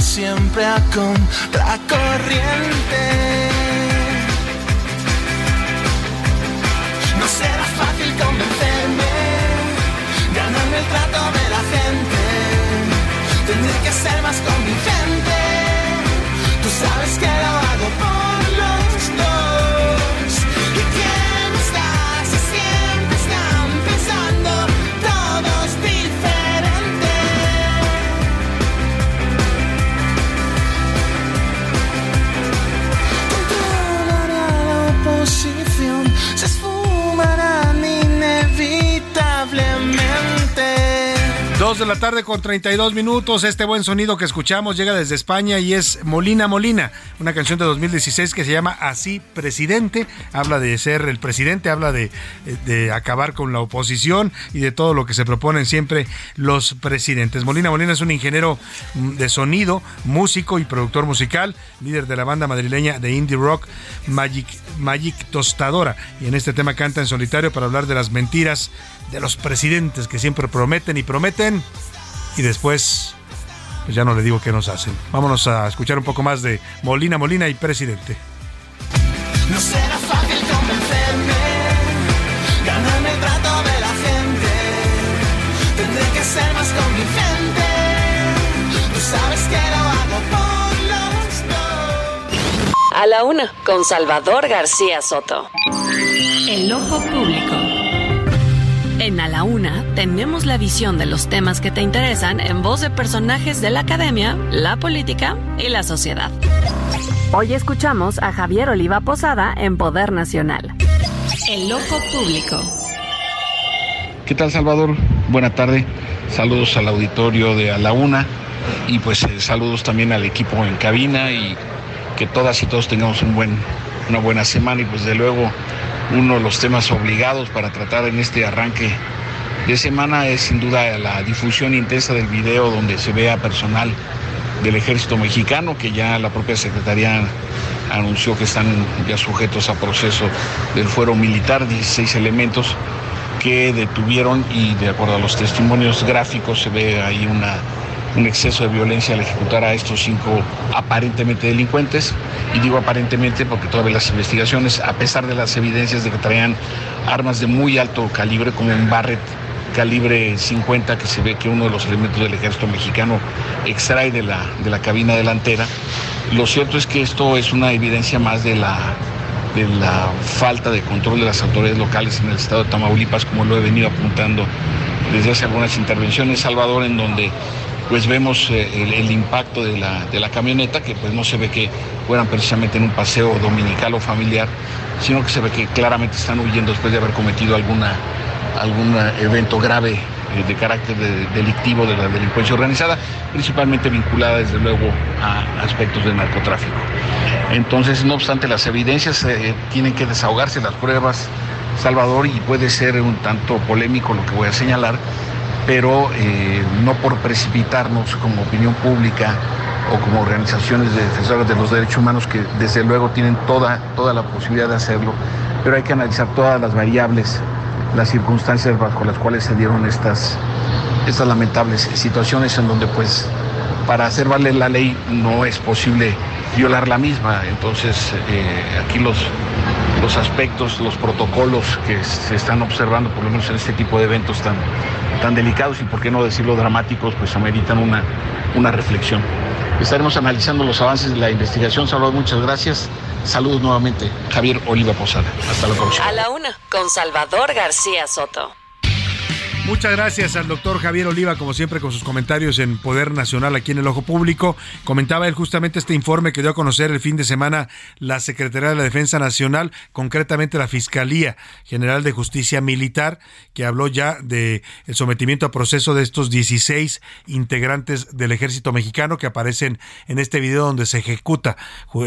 Siempre a contracorriente. No será fácil convencerme, ganarme el trato de la gente. Tendré que ser más convincente. De la tarde con 32 minutos. Este buen sonido que escuchamos llega desde España y es Molina Molina, una canción de 2016 que se llama Así Presidente. Habla de ser el presidente, habla de, de acabar con la oposición y de todo lo que se proponen siempre los presidentes. Molina Molina es un ingeniero mm, de sonido, músico y productor musical, líder de la banda madrileña de indie rock Magic, Magic Tostadora. Y en este tema canta en solitario para hablar de las mentiras de los presidentes que siempre prometen y prometen y después pues ya no le digo qué nos hacen. Vámonos a escuchar un poco más de Molina Molina y presidente. No será fácil convencerme, ganarme el trato de la gente. Tendré que ser más convincente. Tú sabes que lo hago por los dos. A la una, con Salvador García Soto. El ojo público. En A la Una tenemos la visión de los temas que te interesan en voz de personajes de la academia, la política y la sociedad. Hoy escuchamos a Javier Oliva Posada en Poder Nacional. El ojo público. ¿Qué tal Salvador? Buena tarde. Saludos al auditorio de A la Una y pues eh, saludos también al equipo en cabina y que todas y todos tengamos un buen, una buena semana y pues de luego uno de los temas obligados para tratar en este arranque de semana es sin duda la difusión intensa del video donde se ve a personal del ejército mexicano que ya la propia secretaría anunció que están ya sujetos a proceso del fuero militar, 16 elementos que detuvieron y de acuerdo a los testimonios gráficos se ve ahí una, un exceso de violencia al ejecutar a estos cinco aparentemente delincuentes. Y digo aparentemente porque todavía las investigaciones, a pesar de las evidencias de que traían armas de muy alto calibre, como un Barrett calibre 50 que se ve que uno de los elementos del ejército mexicano extrae de la, de la cabina delantera, lo cierto es que esto es una evidencia más de la de la falta de control de las autoridades locales en el estado de Tamaulipas, como lo he venido apuntando desde hace algunas intervenciones, Salvador, en donde pues vemos eh, el, impacto de la, de la camioneta, que pues no se ve que fueran precisamente en un paseo dominical o familiar, sino que se ve que claramente están huyendo después de haber cometido alguna, algún evento grave eh, de carácter de, delictivo de la delincuencia organizada, principalmente vinculada desde luego a aspectos de narcotráfico. Entonces, no obstante, las evidencias eh, tienen que desahogarse, las pruebas, Salvador, y puede ser un tanto polémico lo que voy a señalar, pero eh, no por precipitarnos como opinión pública o como organizaciones de defensores de los derechos humanos que desde luego tienen toda, toda la posibilidad de hacerlo, pero hay que analizar todas las variables, las circunstancias bajo las cuales se dieron estas, estas lamentables situaciones en donde pues para hacer valer la ley no es posible violar la misma. Entonces eh, aquí los, los aspectos, los protocolos que se están observando, por lo menos en este tipo de eventos tan, tan delicados y por qué no decirlo dramáticos, pues ameritan una, una reflexión. Estaremos analizando los avances de la investigación. Salvador, muchas gracias. Saludos nuevamente. Javier Oliva Posada. Hasta la próxima. A la una, con Salvador García Soto. Muchas gracias al doctor Javier Oliva, como siempre, con sus comentarios en Poder Nacional aquí en el Ojo Público. Comentaba él justamente este informe que dio a conocer el fin de semana la Secretaría de la Defensa Nacional, concretamente la Fiscalía General de Justicia Militar, que habló ya de el sometimiento a proceso de estos 16 integrantes del Ejército Mexicano que aparecen en este video donde se ejecuta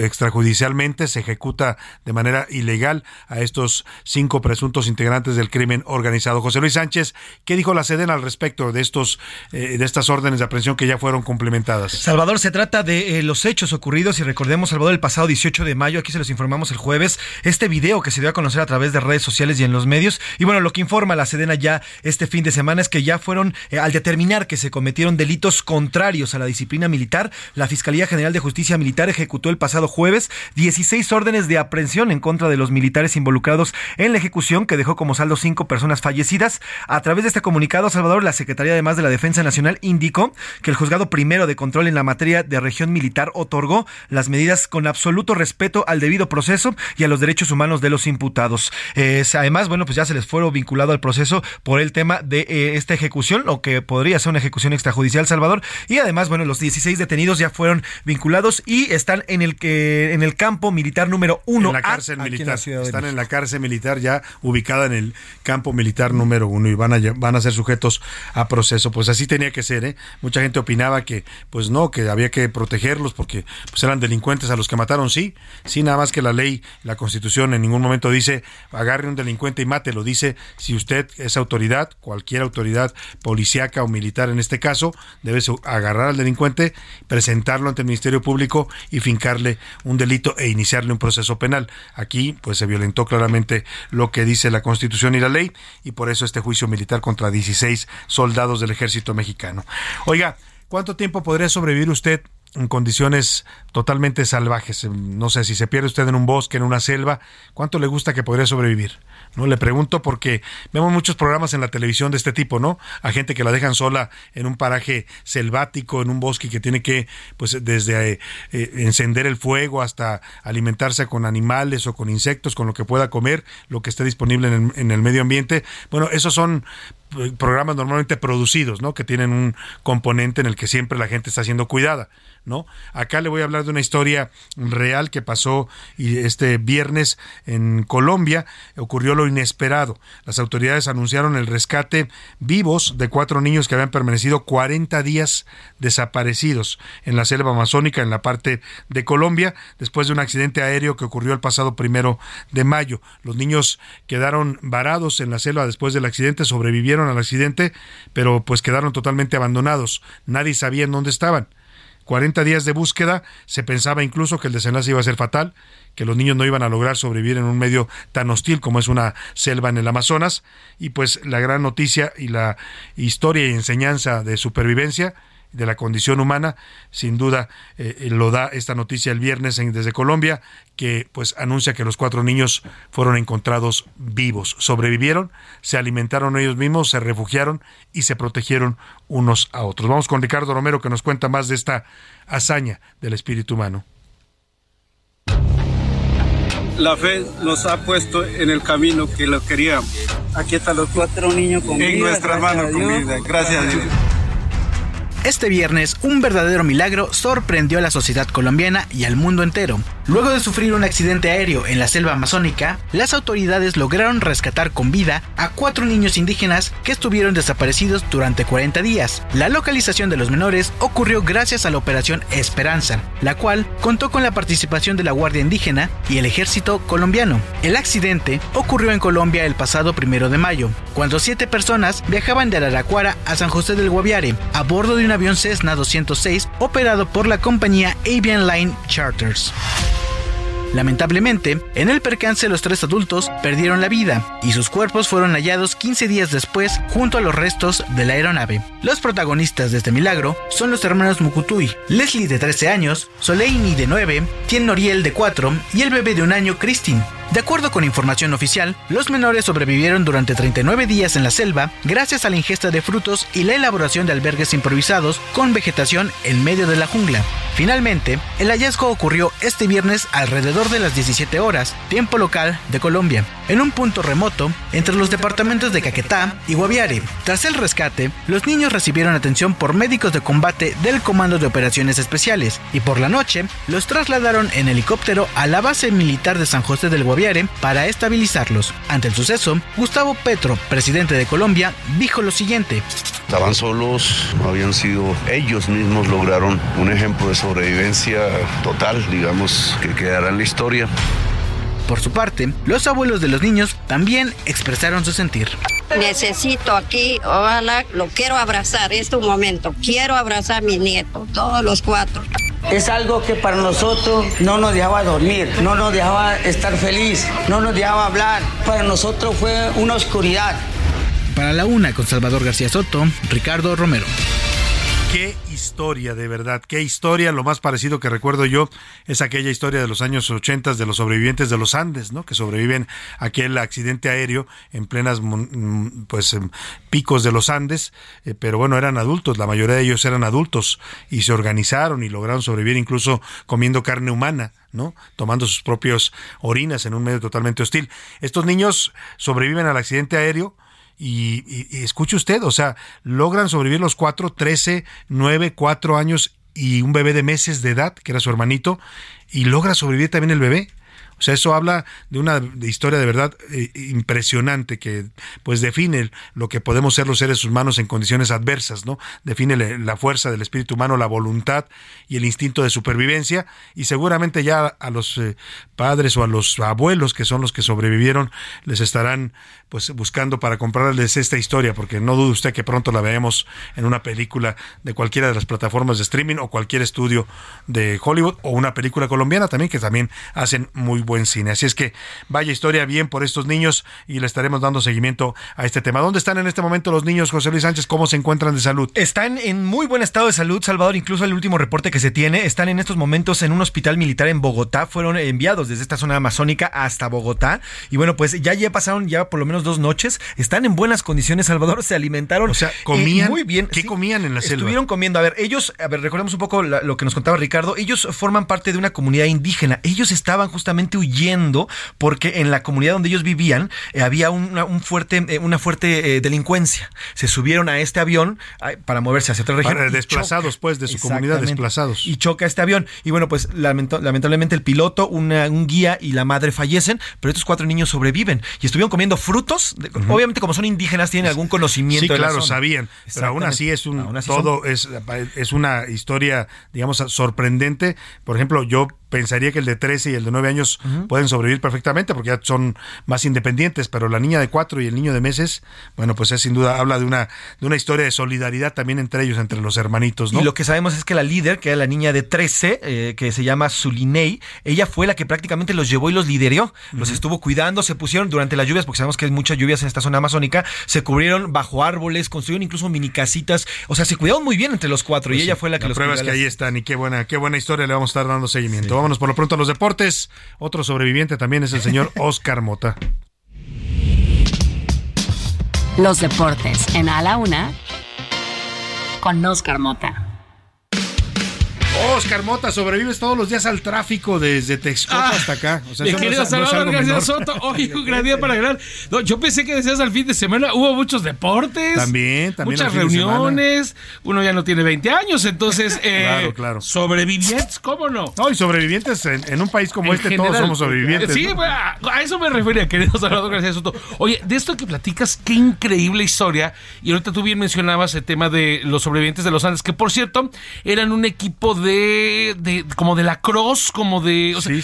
extrajudicialmente, se ejecuta de manera ilegal a estos cinco presuntos integrantes del crimen organizado. José Luis Sánchez ¿Qué dijo la Sedena al respecto de estos eh, de estas órdenes de aprehensión que ya fueron complementadas? Salvador, se trata de eh, los hechos ocurridos y recordemos, Salvador, el pasado 18 de mayo, aquí se los informamos el jueves, este video que se dio a conocer a través de redes sociales y en los medios. Y bueno, lo que informa la Sedena ya este fin de semana es que ya fueron, eh, al determinar que se cometieron delitos contrarios a la disciplina militar, la Fiscalía General de Justicia Militar ejecutó el pasado jueves 16 órdenes de aprehensión en contra de los militares involucrados en la ejecución que dejó como saldo cinco personas fallecidas. A través de este comunicado, Salvador, la Secretaría además de la Defensa Nacional indicó que el juzgado primero de control en la materia de región militar otorgó las medidas con absoluto respeto al debido proceso y a los derechos humanos de los imputados. además, bueno, pues ya se les fue vinculado al proceso por el tema de eh, esta ejecución, lo que podría ser una ejecución extrajudicial, Salvador. Y además, bueno, los 16 detenidos ya fueron vinculados y están en el que en el campo militar número uno. En la cárcel militar. están en la cárcel militar ya ubicada en el campo militar número uno y van a van a ser sujetos a proceso. Pues así tenía que ser, ¿eh? Mucha gente opinaba que, pues no, que había que protegerlos porque pues eran delincuentes a los que mataron, sí, sí, nada más que la ley, la constitución en ningún momento dice agarre un delincuente y mate, lo dice si usted es autoridad, cualquier autoridad policíaca o militar en este caso, debe agarrar al delincuente, presentarlo ante el Ministerio Público y fincarle un delito e iniciarle un proceso penal. Aquí pues se violentó claramente lo que dice la Constitución y la ley y por eso este juicio militar contra 16 soldados del ejército mexicano. Oiga, ¿cuánto tiempo podría sobrevivir usted en condiciones totalmente salvajes. No sé si se pierde usted en un bosque, en una selva, ¿cuánto le gusta que podría sobrevivir? No le pregunto porque vemos muchos programas en la televisión de este tipo, ¿no? A gente que la dejan sola en un paraje selvático, en un bosque que tiene que, pues, desde eh, eh, encender el fuego hasta alimentarse con animales o con insectos, con lo que pueda comer, lo que esté disponible en el, medio ambiente. Bueno, esos son programas normalmente producidos, ¿no? Que tienen un componente en el que siempre la gente está siendo cuidada, ¿no? Acá le voy a hablar de una historia real que pasó este viernes en Colombia. Ocurrió lo inesperado. Las autoridades anunciaron el rescate vivos de cuatro niños que habían permanecido 40 días desaparecidos en la selva amazónica en la parte de Colombia después de un accidente aéreo que ocurrió el pasado primero de mayo. Los niños quedaron varados en la selva después del accidente, sobrevivieron al accidente, pero pues quedaron totalmente abandonados. Nadie sabía en dónde estaban. 40 días de búsqueda, se pensaba incluso que el desenlace iba a ser fatal, que los niños no iban a lograr sobrevivir en un medio tan hostil como es una selva en el Amazonas, y pues la gran noticia y la historia y enseñanza de supervivencia de la condición humana. Sin duda eh, eh, lo da esta noticia el viernes desde Colombia, que pues anuncia que los cuatro niños fueron encontrados vivos. Sobrevivieron, se alimentaron ellos mismos, se refugiaron y se protegieron unos a otros. Vamos con Ricardo Romero que nos cuenta más de esta hazaña del espíritu humano. La fe nos ha puesto en el camino que lo queríamos. Aquí están los cuatro niños con En nuestras manos con Gracias a Dios. Este viernes, un verdadero milagro sorprendió a la sociedad colombiana y al mundo entero. Luego de sufrir un accidente aéreo en la selva amazónica, las autoridades lograron rescatar con vida a cuatro niños indígenas que estuvieron desaparecidos durante 40 días. La localización de los menores ocurrió gracias a la Operación Esperanza, la cual contó con la participación de la Guardia Indígena y el ejército colombiano. El accidente ocurrió en Colombia el pasado primero de mayo, cuando siete personas viajaban de Araraquara a San José del Guaviare a bordo de un avión Cessna 206 operado por la compañía Avian Line Charters. Lamentablemente, en el percance los tres adultos perdieron la vida y sus cuerpos fueron hallados 15 días después junto a los restos de la aeronave. Los protagonistas de este milagro son los hermanos Mukutui, Leslie de 13 años, Soleini de 9, Tien Noriel de 4 y el bebé de un año Christine. De acuerdo con información oficial, los menores sobrevivieron durante 39 días en la selva gracias a la ingesta de frutos y la elaboración de albergues improvisados con vegetación en medio de la jungla. Finalmente, el hallazgo ocurrió este viernes alrededor de las 17 horas, tiempo local de Colombia, en un punto remoto entre los departamentos de Caquetá y Guaviare. Tras el rescate, los niños recibieron atención por médicos de combate del Comando de Operaciones Especiales y por la noche los trasladaron en helicóptero a la base militar de San José del Guaviare para estabilizarlos. Ante el suceso, Gustavo Petro, presidente de Colombia, dijo lo siguiente. Estaban solos, no habían sido ellos mismos lograron un ejemplo de sobrevivencia total, digamos, que quedará en la historia. Por su parte, los abuelos de los niños también expresaron su sentir. necesito aquí, ojalá, lo quiero abrazar, es tu momento, quiero abrazar a mi nieto, todos los cuatro. Es algo que para nosotros no nos dejaba dormir, no nos dejaba estar feliz, no nos dejaba hablar. Para nosotros fue una oscuridad. Para la una con Salvador García Soto, Ricardo Romero. Qué historia, de verdad, qué historia. Lo más parecido que recuerdo yo es aquella historia de los años 80 de los sobrevivientes de los Andes, ¿no? Que sobreviven a aquel accidente aéreo en plenas, pues, em, picos de los Andes. Eh, pero bueno, eran adultos, la mayoría de ellos eran adultos y se organizaron y lograron sobrevivir incluso comiendo carne humana. ¿no? Tomando sus propios orinas en un medio totalmente hostil. Estos niños sobreviven al accidente aéreo, y, escuche usted, o sea, logran sobrevivir los cuatro, trece, nueve, cuatro años y un bebé de meses de edad, que era su hermanito, y logra sobrevivir también el bebé. O sea, eso habla de una historia de verdad eh, impresionante que pues define lo que podemos ser los seres humanos en condiciones adversas, ¿no? Define la fuerza del espíritu humano, la voluntad y el instinto de supervivencia y seguramente ya a los eh, padres o a los abuelos que son los que sobrevivieron les estarán pues buscando para comprarles esta historia porque no dude usted que pronto la veamos en una película de cualquiera de las plataformas de streaming o cualquier estudio de Hollywood o una película colombiana también que también hacen muy buen cine. Así es que vaya historia bien por estos niños y le estaremos dando seguimiento a este tema. ¿Dónde están en este momento los niños, José Luis Sánchez? ¿Cómo se encuentran de salud? Están en muy buen estado de salud, Salvador. Incluso el último reporte que se tiene, están en estos momentos en un hospital militar en Bogotá. Fueron enviados desde esta zona amazónica hasta Bogotá. Y bueno, pues ya, ya pasaron ya por lo menos dos noches. Están en buenas condiciones, Salvador. Se alimentaron. O sea, comían eh, muy bien. ¿Qué comían en la selva? Estuvieron comiendo. A ver, ellos, a ver, recordemos un poco lo que nos contaba Ricardo. Ellos forman parte de una comunidad indígena. Ellos estaban justamente huyendo porque en la comunidad donde ellos vivían eh, había una, un fuerte, eh, una fuerte eh, delincuencia. Se subieron a este avión para moverse hacia otra región. desplazados, pues, de su comunidad, desplazados. Y choca este avión. Y bueno, pues lamentablemente el piloto, un guía y la madre fallecen, pero estos cuatro niños sobreviven. Y estuvieron comiendo frutos. Obviamente, como son indígenas, tienen algún conocimiento. Sí, claro, sabían. Pero aún así es un todo, es, es una historia, digamos, sorprendente. Por ejemplo, yo pensaría que el de 13 y el de 9 años pueden sobrevivir perfectamente porque ya son más independientes, pero la niña de 4 y el niño de meses, bueno, pues es sin duda habla de una de una historia de solidaridad también entre ellos, entre los hermanitos, ¿no? Y lo que sabemos es que la líder, que era la niña de 13, eh, que se llama Zulinei, ella fue la que prácticamente los llevó y los lideró, los estuvo cuidando, se pusieron durante las lluvias, porque sabemos que hay muchas lluvias en esta zona amazónica, se cubrieron bajo árboles, construyeron incluso mini casitas, o sea, se cuidaron muy bien entre los cuatro y pues ella fue la que la los prueba es que ahí están y qué buena qué buena historia le vamos a estar dando seguimiento vámonos por lo pronto a los deportes. Otro sobreviviente también es el señor Oscar Mota. Los deportes en A la Una con Oscar Mota. Oscar Mota, sobrevives todos los días al tráfico desde Texcoco hasta acá. O sea, mi querido Salvador García Soto, hoy un gran día para ganar. No, yo pensé que decías al fin de semana, hubo muchos deportes. También, también. Muchas reuniones. Uno ya no tiene 20 años, entonces. Eh, claro, claro. Sobrevivientes, ¿cómo no? No, y sobrevivientes en, un país como este, todos somos sobrevivientes. Sí, a, eso me refería, querido Salvador García Soto. Oye, de esto que platicas, qué increíble historia. Y ahorita tú bien mencionabas el tema de los sobrevivientes de los Andes, que por cierto, eran un equipo de de, como de la cross, como de, o sea,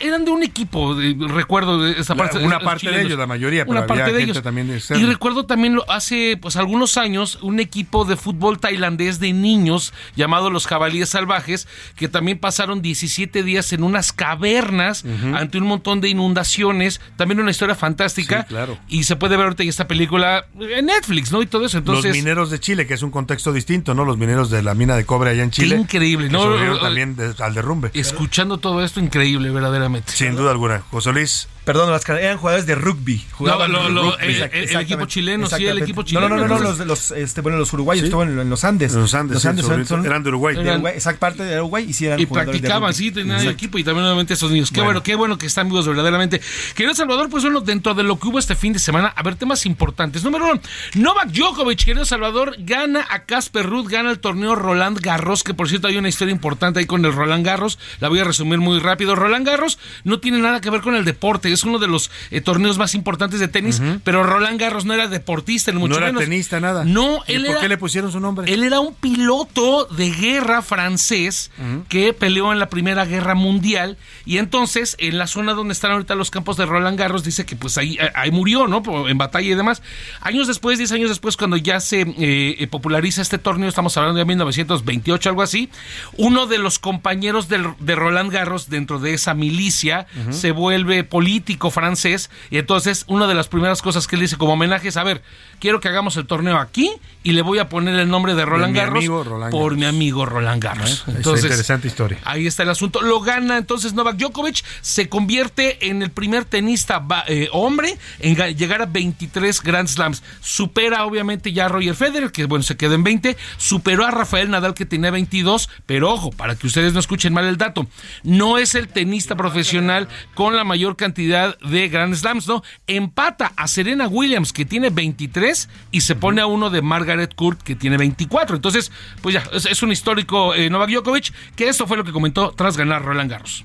eran de un equipo, recuerdo de esa parte. una parte de ellos, la mayoría, pero una parte de ellos. también Y recuerdo también hace pues algunos años un equipo de fútbol tailandés de niños llamado los Jabalíes Salvajes, que también pasaron 17 días en unas cavernas ante un montón de inundaciones, también una historia fantástica. claro. Y se puede ver ahorita esta película en Netflix, ¿no? Y todo eso. Entonces, los mineros de Chile, que es un contexto distinto, ¿no? Los mineros de la mina de cobre allá en Chile. increíble, ¿no? también al derrumbe. Escuchando todo esto, increíble, verdaderamente. Sin duda alguna. José Luis. Perdón, las eran jugadores de rugby. Jugaban no, el, equipo chileno, sí, el equipo chileno. No, no, no, los, los, este, bueno, los uruguayos estaban en, los Andes. los Andes, los Andes eran de Uruguay. Exacto, parte de Uruguay y sí eran Y practicaban, sí, tenían el equipo y también nuevamente esos niños. Qué bueno. qué bueno que están vivos verdaderamente. Querido Salvador, pues bueno, dentro de lo que hubo este fin de semana, a ver, temas importantes. Número uno, Novak Djokovic, querido Salvador, gana a Casper Ruth, gana el torneo Roland Garros, que por cierto hay una historia importante ahí con el Roland Garros. La voy a resumir muy rápido. Roland Garros no tiene nada que ver con el deporte. Es uno de los eh, torneos más importantes de tenis, pero Roland Garros no era deportista, ni mucho no era menos. tenista, nada. No, ¿Y él ¿Por era- qué le pusieron su nombre? Él era un piloto de guerra francés que peleó en la Primera Guerra Mundial y entonces en la zona donde están ahorita los campos de Roland Garros dice que pues ahí, ahí murió, ¿no? En batalla y demás. Años después, 10 años después, cuando ya se eh, eh, populariza este torneo, estamos hablando de 1928, algo así, uno de los compañeros del- de Roland Garros dentro de esa milicia se vuelve político francés y entonces una de las primeras cosas que él dice como homenaje es, a ver, quiero que hagamos el torneo aquí y le voy a poner el nombre de Roland mi Garros por Garros. mi amigo Roland Garros. Es Entonces, interesante historia. Ahí está el asunto. Lo gana entonces Novak Djokovic, se convierte en el primer tenista eh, hombre en ga- llegar a 23 Grand Slams. Supera obviamente ya a Roger Federer, que bueno, se quedó en 20. Superó a Rafael Nadal, que tenía 22. Pero ojo, para que ustedes no escuchen mal el dato, no es el tenista profesional con la mayor cantidad de Grand Slams, ¿no? Empata a Serena Williams, que tiene 23, y se pone a uno de Margaret Court, que tiene 24. Entonces, pues ya, es, un histórico eh, Novak Djokovic, que esto fue lo que comentó tras ganar Roland Garros.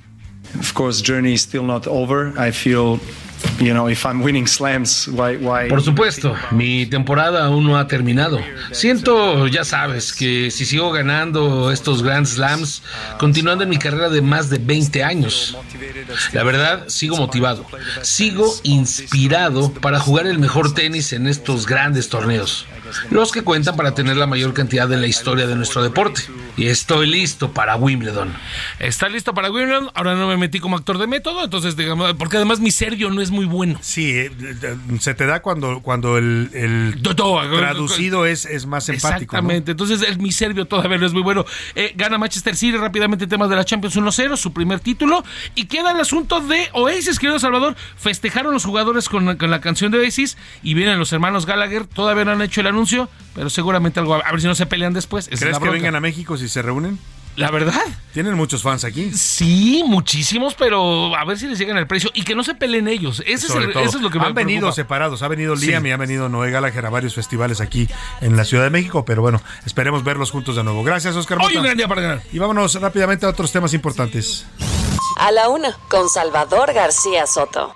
Of course, journey is still not over. I feel, you know, if I'm winning slams, why, why? Por supuesto, mi temporada aún no ha terminado. Siento, ya sabes, que si sigo ganando estos Grand Slams, continuando en mi carrera de más de 20 años, la verdad, sigo motivado, sigo inspirado para jugar el mejor tenis en estos grandes torneos, los que cuentan para tener la mayor cantidad de la historia de nuestro deporte. Y estoy listo para Wimbledon. Está listo para Wimbledon, ahora no me metí como actor de método, entonces digamos, porque además mi serio no es muy bueno. Sí, eh, se te da cuando, cuando el, el traducido es, es más empático. ¿no? Exactamente. Entonces, el mi serbio todavía no es muy bueno. Eh, gana Manchester City rápidamente temas de la Champions 1-0, su primer título. Y queda el asunto de Oasis, querido Salvador. Festejaron los jugadores con, con la canción de Oasis y vienen los hermanos Gallagher. Todavía no han hecho el anuncio, pero seguramente algo. A ver si no se pelean después. Esa ¿Crees que vengan a México si se reúnen? La verdad. Tienen muchos fans aquí. Sí, muchísimos, pero a ver si les llegan el precio y que no se peleen ellos. Ese es, Sobre el- todo. eso es lo que me Han venido preocupa. separados. Ha venido Sí. Liam y ha venido Noé Gallagher a varios festivales aquí en la Ciudad de México. Pero bueno, esperemos verlos juntos de nuevo. Gracias, Oscar. Hoy un gran día para ganar. Y vámonos rápidamente a otros temas importantes. A la una, con Salvador García Soto.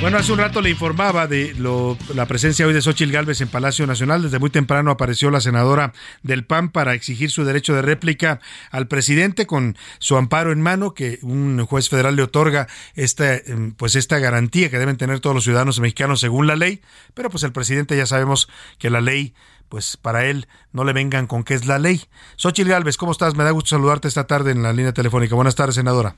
Bueno, hace un rato le informaba de lo- la presencia hoy de Xochitl Gálvez en Palacio Nacional. Desde muy temprano apareció la senadora del PAN para exigir su derecho de réplica al presidente con su amparo en mano, que un juez federal le otorga esta, em, pues esta garantía que deben tener todos los ciudadanos mexicanos según la ley. Pero pues el presidente ya sabemos que la ley pues para él no le vengan con qué es la ley. Xochitl Gálvez, ¿cómo estás? Me da gusto saludarte esta tarde en la línea telefónica. Buenas tardes, senadora.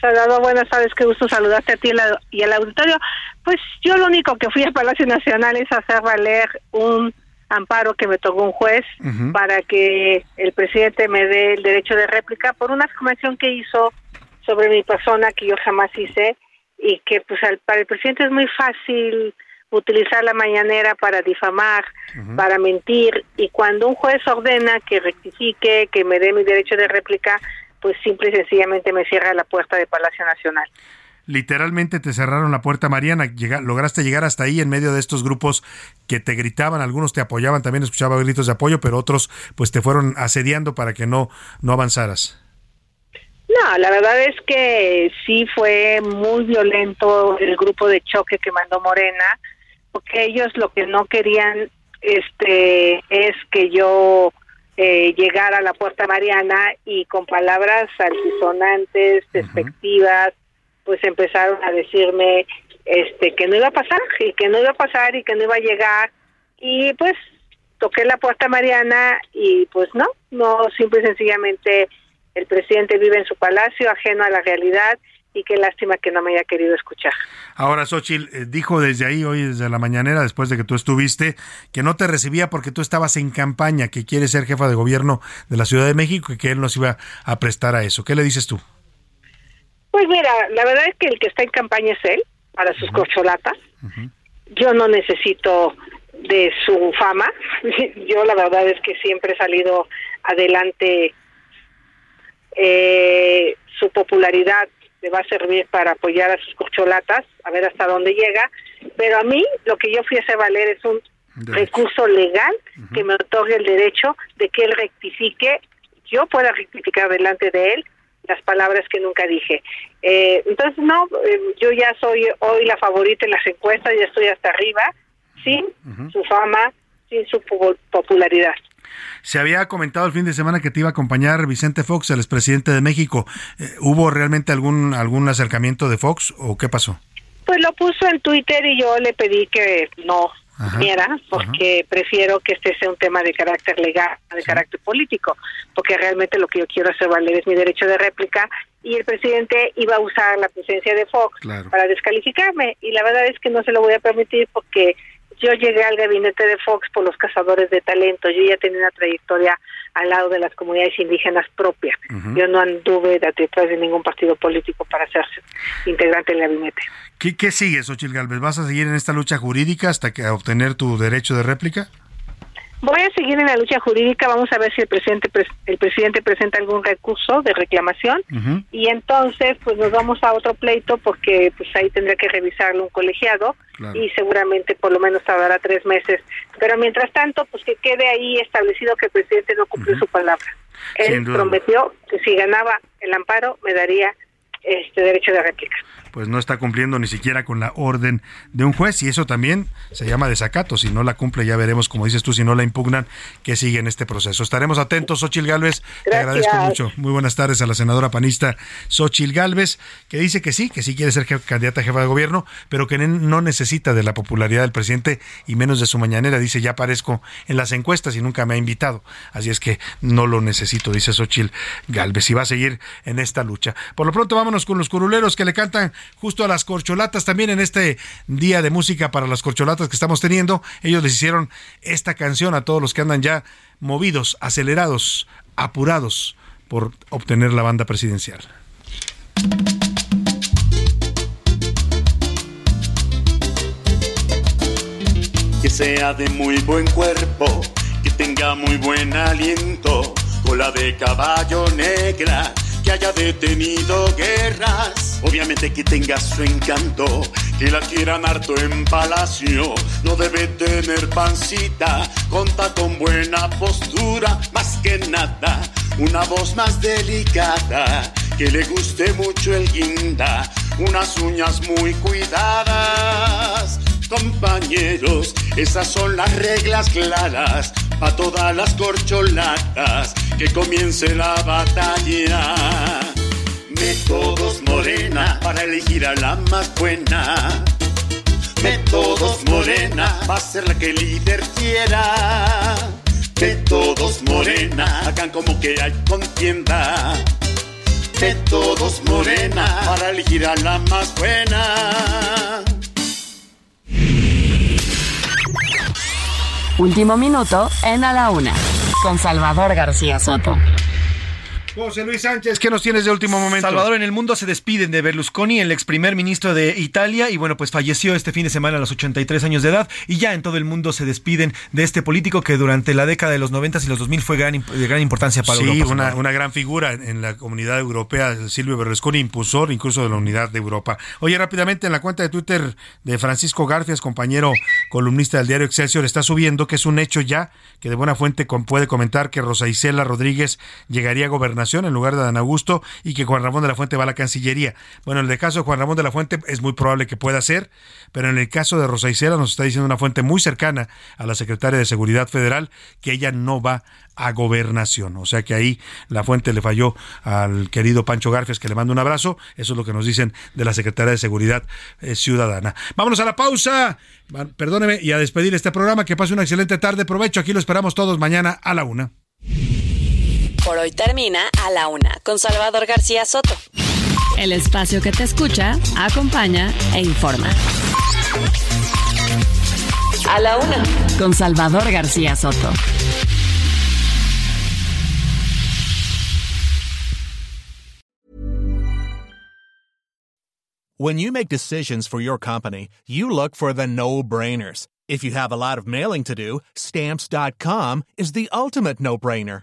Salvador, buenas tardes, qué gusto saludarte a ti y al auditorio. Pues yo lo único que fui a Palacio Nacional es hacer valer un amparo que me tocó un juez para que el presidente me dé el derecho de réplica por una afirmación que hizo sobre mi persona que yo jamás hice y que pues al- para el presidente es muy fácil utilizar la mañanera para difamar, para mentir y cuando un juez ordena que rectifique, que me dé mi derecho de réplica, pues simple y sencillamente me cierra la puerta de Palacio Nacional. Literalmente te cerraron la puerta, Mariana. Llega- lograste llegar hasta ahí en medio de estos grupos que te gritaban, algunos te apoyaban, también escuchaba gritos de apoyo, pero otros pues te fueron asediando para que no, no avanzaras. No, la verdad es que sí fue muy violento el grupo de choque que mandó Morena, porque ellos lo que no querían este es que yo eh, llegara a la puerta Mariana y con palabras altisonantes, despectivas, pues empezaron a decirme este que no iba a pasar y que no iba a pasar y que no iba a llegar. Y pues toqué la puerta Mariana y pues no, no simple y sencillamente el presidente vive en su palacio ajeno a la realidad y qué lástima que no me haya querido escuchar. Ahora, Xochitl eh, dijo desde ahí, hoy desde la mañanera, después de que tú estuviste, que no te recibía porque tú estabas en campaña, que quiere ser jefa de gobierno de la Ciudad de México y que él nos iba a prestar a eso. ¿Qué le dices tú? Pues mira, la verdad es que el que está en campaña es él, para sus corcholatas. Yo no necesito de su fama. Yo la verdad es que siempre he salido adelante. Eh, su popularidad le va a servir para apoyar a sus corcholatas, a ver hasta dónde llega. Pero a mí lo que yo fui a hacer valer es un recurso legal que me otorgue el derecho de que él rectifique yo pueda rectificar delante de él las palabras que nunca dije. Eh, entonces, no, eh, yo ya soy hoy la favorita en las encuestas, ya estoy hasta arriba, sin su fama, sin su popularidad. Se había comentado el fin de semana que te iba a acompañar Vicente Fox, el expresidente de México. Eh, ¿Hubo realmente algún, algún acercamiento de Fox o qué pasó? Pues lo puso en Twitter y yo le pedí que no viniera porque prefiero que este sea un tema de carácter legal, de carácter político, porque realmente lo que yo quiero hacer valer es mi derecho de réplica y el presidente iba a usar la presencia de Fox para descalificarme y la verdad es que no se lo voy a permitir porque yo llegué al gabinete de Fox por los cazadores de talento. Yo ya tenía una trayectoria al lado de las comunidades indígenas propias. Yo no anduve detrás de ningún partido político para ser integrante del gabinete. ¿Qué, qué sigue, Xochitl Galvez? ¿Vas a seguir en esta lucha jurídica hasta que obtener tu derecho de réplica? Voy a seguir en la lucha jurídica, vamos a ver si el presidente el presidente presenta algún recurso de reclamación. Y entonces pues nos vamos a otro pleito porque pues ahí tendrá que revisarlo un colegiado y seguramente por lo menos tardará tres meses. Pero mientras tanto pues que quede ahí establecido que el presidente no cumplió su palabra. Él prometió que si ganaba el amparo me daría este derecho de réplica pues no está cumpliendo ni siquiera con la orden de un juez y eso también se llama desacato. Si no la cumple ya veremos, como dices tú, si no la impugnan, que sigue en este proceso. Estaremos atentos, Xochil Gálvez. Te agradezco mucho. Muy buenas tardes a la senadora panista Xochil Gálvez, que dice que sí, que sí quiere ser candidata a jefa de gobierno, pero que no necesita de la popularidad del presidente y menos de su mañanera. Dice, ya aparezco en las encuestas y nunca me ha invitado. Así es que no lo necesito, dice Xochil Gálvez. Y va a seguir en esta lucha. Por lo pronto vámonos con los curuleros que le cantan justo a las corcholatas también en este día de música para las corcholatas que estamos teniendo. Ellos les hicieron esta canción a todos los que andan ya movidos, acelerados, apurados por obtener la banda presidencial. Que sea de muy buen cuerpo, que tenga muy buen aliento, cola de caballo negra que haya detenido guerras. Obviamente que tenga su encanto, que la quieran harto en palacio. No debe tener pancita, conta con buena postura, más que nada, una voz más delicada, que le guste mucho el guinda, unas uñas muy cuidadas compañeros, esas son las reglas claras a todas las corcholatas que comience la batalla. Métodos morena para elegir a la más buena. Métodos morena va a ser la que líder quiera. Métodos morena hagan como que hay contienda. Métodos morena para elegir a la más buena. Último minuto en A la Una, con Salvador García Soto. José Luis Sánchez, ¿qué nos tienes de último momento? Salvador, en el mundo se despiden de Berlusconi, el ex primer ministro de Italia, y bueno, pues falleció este fin de semana a los 83 años de edad, y ya en todo el mundo se despiden de este político que durante la década de los 90 y los 2000 fue gran, de gran importancia para sí, Europa. Una, una gran figura en la comunidad europea, Silvio Berlusconi, impulsor incluso de la unidad de Europa. Oye, rápidamente en la cuenta de Twitter de Francisco Garfias, compañero columnista del diario Excelsior, está subiendo que es un hecho ya que de buena fuente puede comentar que Rosa Isela Rodríguez llegaría a en lugar de Dan Augusto y que Juan Ramón de la Fuente va a la Cancillería. Bueno, en el caso de Juan Ramón de la Fuente es muy probable que pueda ser, pero en el caso de Rosa Isela nos está diciendo una fuente muy cercana a la secretaria de Seguridad Federal que ella no va a gobernación. O sea que ahí la fuente le falló al querido Pancho Garfias, que le mando un abrazo. Eso es lo que nos dicen de la Secretaría de Seguridad eh, Ciudadana. Vámonos a la pausa. Perdóneme y a despedir este programa. Que pase una excelente tarde. Provecho. Aquí lo esperamos todos mañana a la una. Por hoy termina a la una con Salvador García Soto. El espacio que te escucha, acompaña e informa. A la una con Salvador García Soto. When you make decisions for your company, you look for the no-brainers. If you have a lot of mailing to do, stamps.com is the ultimate no-brainer.